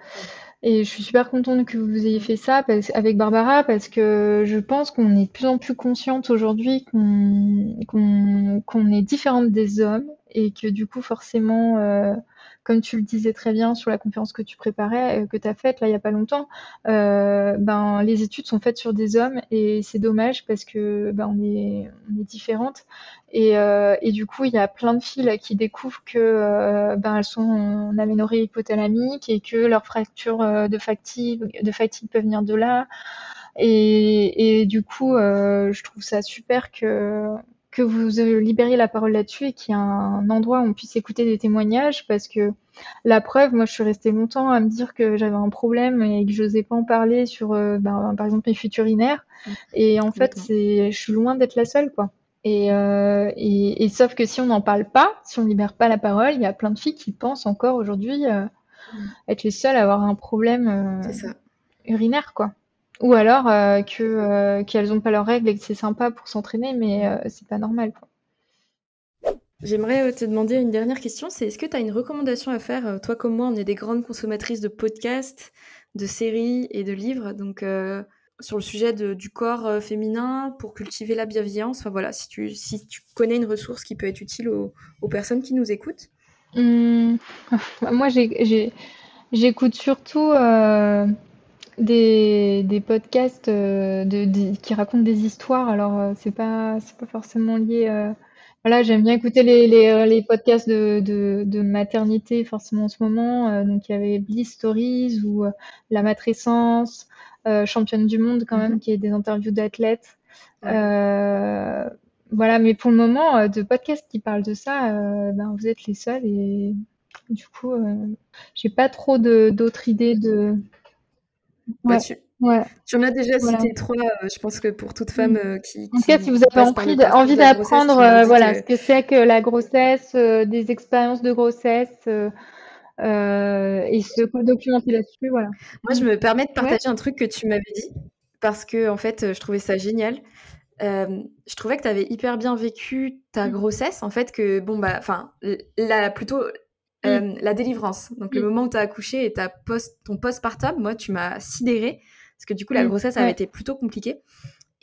et je suis super contente que vous ayez fait ça avec Barbara parce que je pense qu'on est de plus en plus consciente aujourd'hui qu'on est différente des hommes et que du coup forcément euh, comme tu le disais très bien sur la conférence que tu préparais euh, que tu as faite là il y a pas longtemps euh, ben les études sont faites sur des hommes et c'est dommage parce que ben on est on est différentes et, euh, et du coup, il y a plein de filles là, qui découvrent que ben, elles sont en aménorrhée hypothalamique et que leurs fractures de fatigue, de fatigue peuvent venir de là. Et, et du coup, je trouve ça super que que vous libériez la parole là-dessus et qu'il y ait un endroit où on puisse écouter des témoignages parce que la preuve, moi je suis restée longtemps à me dire que j'avais un problème et que j'osais pas en parler sur euh, ben, par exemple mes fuites urinaires et en fait c'est je suis loin d'être la seule quoi. Et, euh, et, et sauf que si on n'en parle pas, si on libère pas la parole, il y a plein de filles qui pensent encore aujourd'hui euh, être les seules à avoir un problème euh, urinaire, quoi. Ou alors euh, que euh, qu'elles ont pas leurs règles et que c'est sympa pour s'entraîner, mais euh, c'est pas normal, quoi. J'aimerais euh, te demander une dernière question, c'est est-ce que tu as une recommandation à faire? Toi comme moi, on est des grandes consommatrices de podcasts, de séries et de livres, donc sur le sujet du corps féminin pour cultiver la bienveillance. Enfin voilà, si tu, si tu connais une ressource qui peut être utile aux, personnes qui nous écoutent. Mmh. moi, j'écoute surtout des, des podcasts de, qui racontent des histoires. Alors, c'est pas, c'est pas forcément lié voilà, j'aime bien écouter les, les, euh, les podcasts de, de, de, maternité, forcément en ce moment. Euh, donc, il y avait Bliss Stories ou euh, La Matrescence, Championne du Monde, quand même, mhm. qui est des interviews d'athlètes. voilà, mais pour le moment, de podcasts qui parlent de ça, ben, vous êtes les seuls. Et du coup, j'ai pas trop d'autres idées de. Ouais. Ouais. Tu en as déjà cité trois, euh, je pense que pour toute femme euh, qui, En tout cas, si vous avez envie, envie d'apprendre euh, voilà, ce que c'est que la grossesse, des expériences de grossesse et se documenter là-dessus, voilà. Moi, je me permets de partager un truc que tu m'avais dit parce que en fait, je trouvais ça génial. je trouvais que tu avais hyper bien vécu ta mmh. grossesse, en fait, que bon bah, enfin, la plutôt mmh. la délivrance, donc le mmh. moment où tu as accouché et ta post, ton postpartum, moi, tu m'as sidéré parce que du coup, la mm. grossesse avait été plutôt compliquée.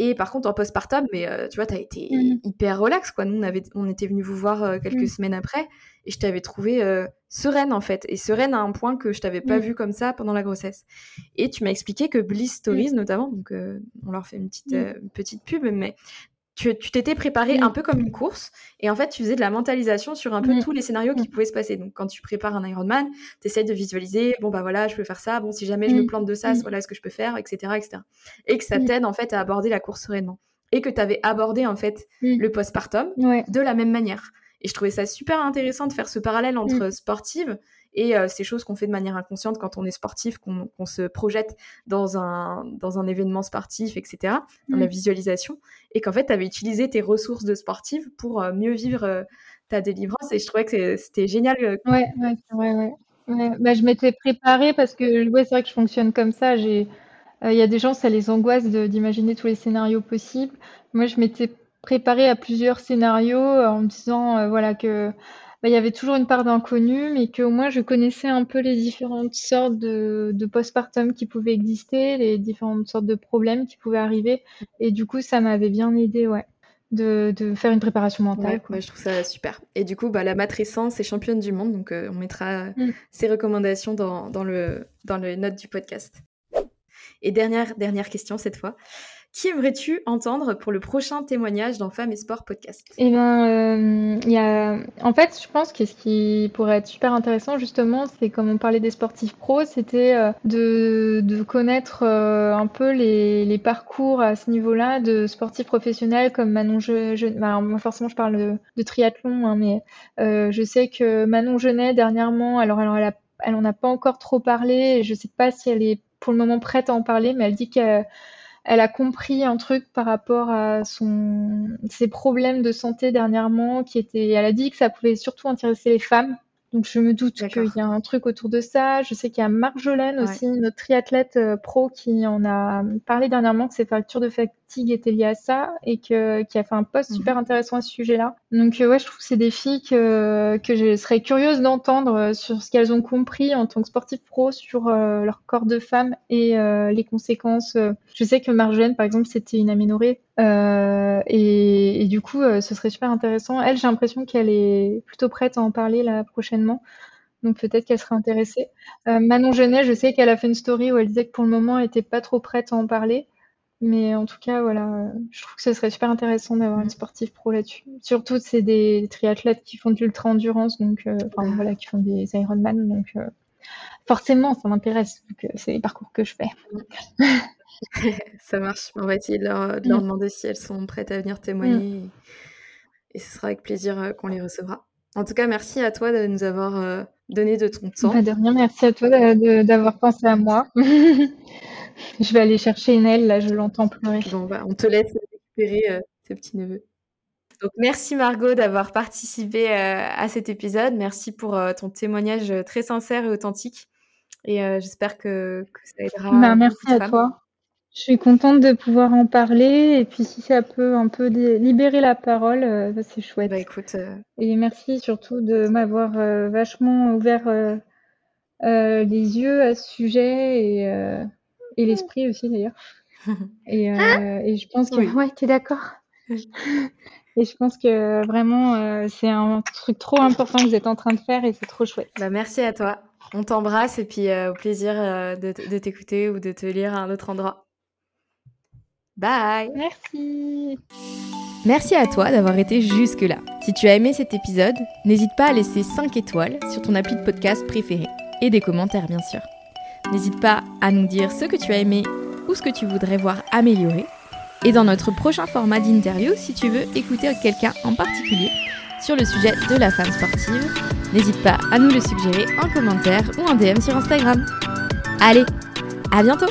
Et par contre, en postpartum, mais euh, tu vois, tu as été mm. hyper relax, quoi. Nous, on, avait, on était venus vous voir euh, quelques mm. semaines après, et je t'avais trouvé euh, sereine, en fait. Et sereine à un point que je t'avais pas vu comme ça pendant la grossesse. Et tu m'as expliqué que Bliss Stories, notamment, donc on leur fait une petite, une petite pub, mais tu t'étais préparé un peu comme une course et en fait tu faisais de la mentalisation sur un peu tous les scénarios qui pouvaient se passer. Donc quand tu prépares un Ironman, tu essaies de visualiser, bon bah voilà, je peux faire ça, bon si jamais je me plante de ça, voilà ce que je peux faire, etc. etc. Et que ça t'aide en fait à aborder la course sereinement. Et que tu avais abordé en fait le postpartum de la même manière. Et je trouvais ça super intéressant de faire ce parallèle entre sportive et euh, ces choses qu'on fait de manière inconsciente quand on est sportif, qu'on se projette dans un, dans un événement sportif, etc., dans la mm. visualisation, et qu'en fait, tu avais utilisé tes ressources de sportive pour euh, mieux vivre euh, ta délivrance, et je trouvais que c'était génial. Ouais, ouais, ouais, ouais. Bah, je m'étais préparée parce que ouais, c'est vrai que je fonctionne comme ça. Il y a des gens, ça les angoisse d'imaginer tous les scénarios possibles. Moi, je m'étais préparée à plusieurs scénarios en me disant voilà que bah, il y avait toujours une part d'inconnu, mais qu'au moins je connaissais un peu les différentes sortes de, de postpartum qui pouvaient exister, les différentes sortes de problèmes qui pouvaient arriver. Et du coup, ça m'avait bien aidé, ouais. De, de, faire une préparation mentale. Ouais, je trouve ça super. Et du coup, bah, la matrescence est championne du monde, donc euh, on mettra mm. ses recommandations dans, dans, le, dans les notes du podcast. Et dernière, dernière question cette fois. Qui aimerais-tu entendre pour le prochain témoignage dans Femmes et Sport podcast? Eh ben, euh, a... en fait, je pense que ce qui pourrait être super intéressant, justement, c'est comme on parlait des sportifs pros, c'était euh, de, connaître euh, un peu les, parcours à ce niveau-là de sportifs professionnels comme Manon Genet. Alors, moi, forcément, je parle de, triathlon, hein, mais je sais que Manon Genet, dernièrement, alors, alors elle, a, elle en a pas encore trop parlé, je sais pas si elle est pour le moment prête à en parler, mais elle dit qu'elle elle a compris un truc par rapport à son, ses problèmes de santé dernièrement, qui était, elle a dit que ça pouvait surtout intéresser les femmes. Donc je me doute qu'il y a un truc autour de ça. Je sais qu'il y a Marjolaine aussi, notre triathlète euh, pro, qui en a parlé dernièrement que ses factures de fatigue étaient liées à ça et que, qui a fait un post super mhm. intéressant à ce sujet-là. Donc euh, ouais, je trouve que c'est des filles que, que je serais curieuse d'entendre euh, sur ce qu'elles ont compris en tant que sportives pro sur leur corps de femme et les conséquences. Je sais que Marjolaine, par exemple, c'était une aménorrhée euh, et, et, du coup, euh, ce serait super intéressant. Elle, j'ai l'impression qu'elle est plutôt prête à en parler là prochainement. Donc peut-être qu'elle serait intéressée. Euh, Manon Genet, je sais qu'elle a fait une story où elle disait que pour le moment, elle était pas trop prête à en parler. Mais en tout cas, voilà, je trouve que ce serait super intéressant d'avoir une sportive pro là-dessus. Surtout, c'est des triathlètes qui font de l'ultra-endurance, donc, euh, enfin voilà, qui font des Ironman. Donc, euh, forcément, ça m'intéresse, vu que c'est les parcours que je fais. Ça marche. On va essayer de leur, mmh. demander si elles sont prêtes à venir témoigner. Mmh. Et, ce sera avec plaisir euh, qu'on les recevra. En tout cas, merci à toi de nous avoir euh, donné de ton temps. Bah, de rien, merci à toi d'avoir pensé à moi. je vais aller chercher Inel, là, je l'entends pleurer. Bon, bah, on te laisse récupérer euh, tes petits neveux. Donc, merci Margot d'avoir participé à cet épisode. Merci pour ton témoignage très sincère et authentique. Et j'espère que, ça aidera. Bah, merci à toi. Je suis contente de pouvoir en parler et puis si ça peut un peu libérer la parole, euh, bah, c'est chouette. Bah écoute, euh, Et merci surtout de m'avoir euh, vachement ouvert les yeux à ce sujet et, et l'esprit aussi d'ailleurs. Et, euh, et je pense que... Ouais, t'es d'accord Et je pense que vraiment, c'est un truc trop important que vous êtes en train de faire et c'est trop chouette. Bah, merci à toi. On t'embrasse et puis au plaisir de t'écouter ou de te lire à un autre endroit. Bye Merci Merci à toi d'avoir été jusque-là. Si tu as aimé cet épisode, n'hésite pas à laisser 5 étoiles sur ton appli de podcast préféré et des commentaires bien sûr. N'hésite pas à nous dire ce que tu as aimé ou ce que tu voudrais voir améliorer. Et dans notre prochain format d'interview, si tu veux écouter quelqu'un en particulier sur le sujet de la femme sportive, n'hésite pas à nous le suggérer en commentaire ou en DM sur Instagram. Allez, à bientôt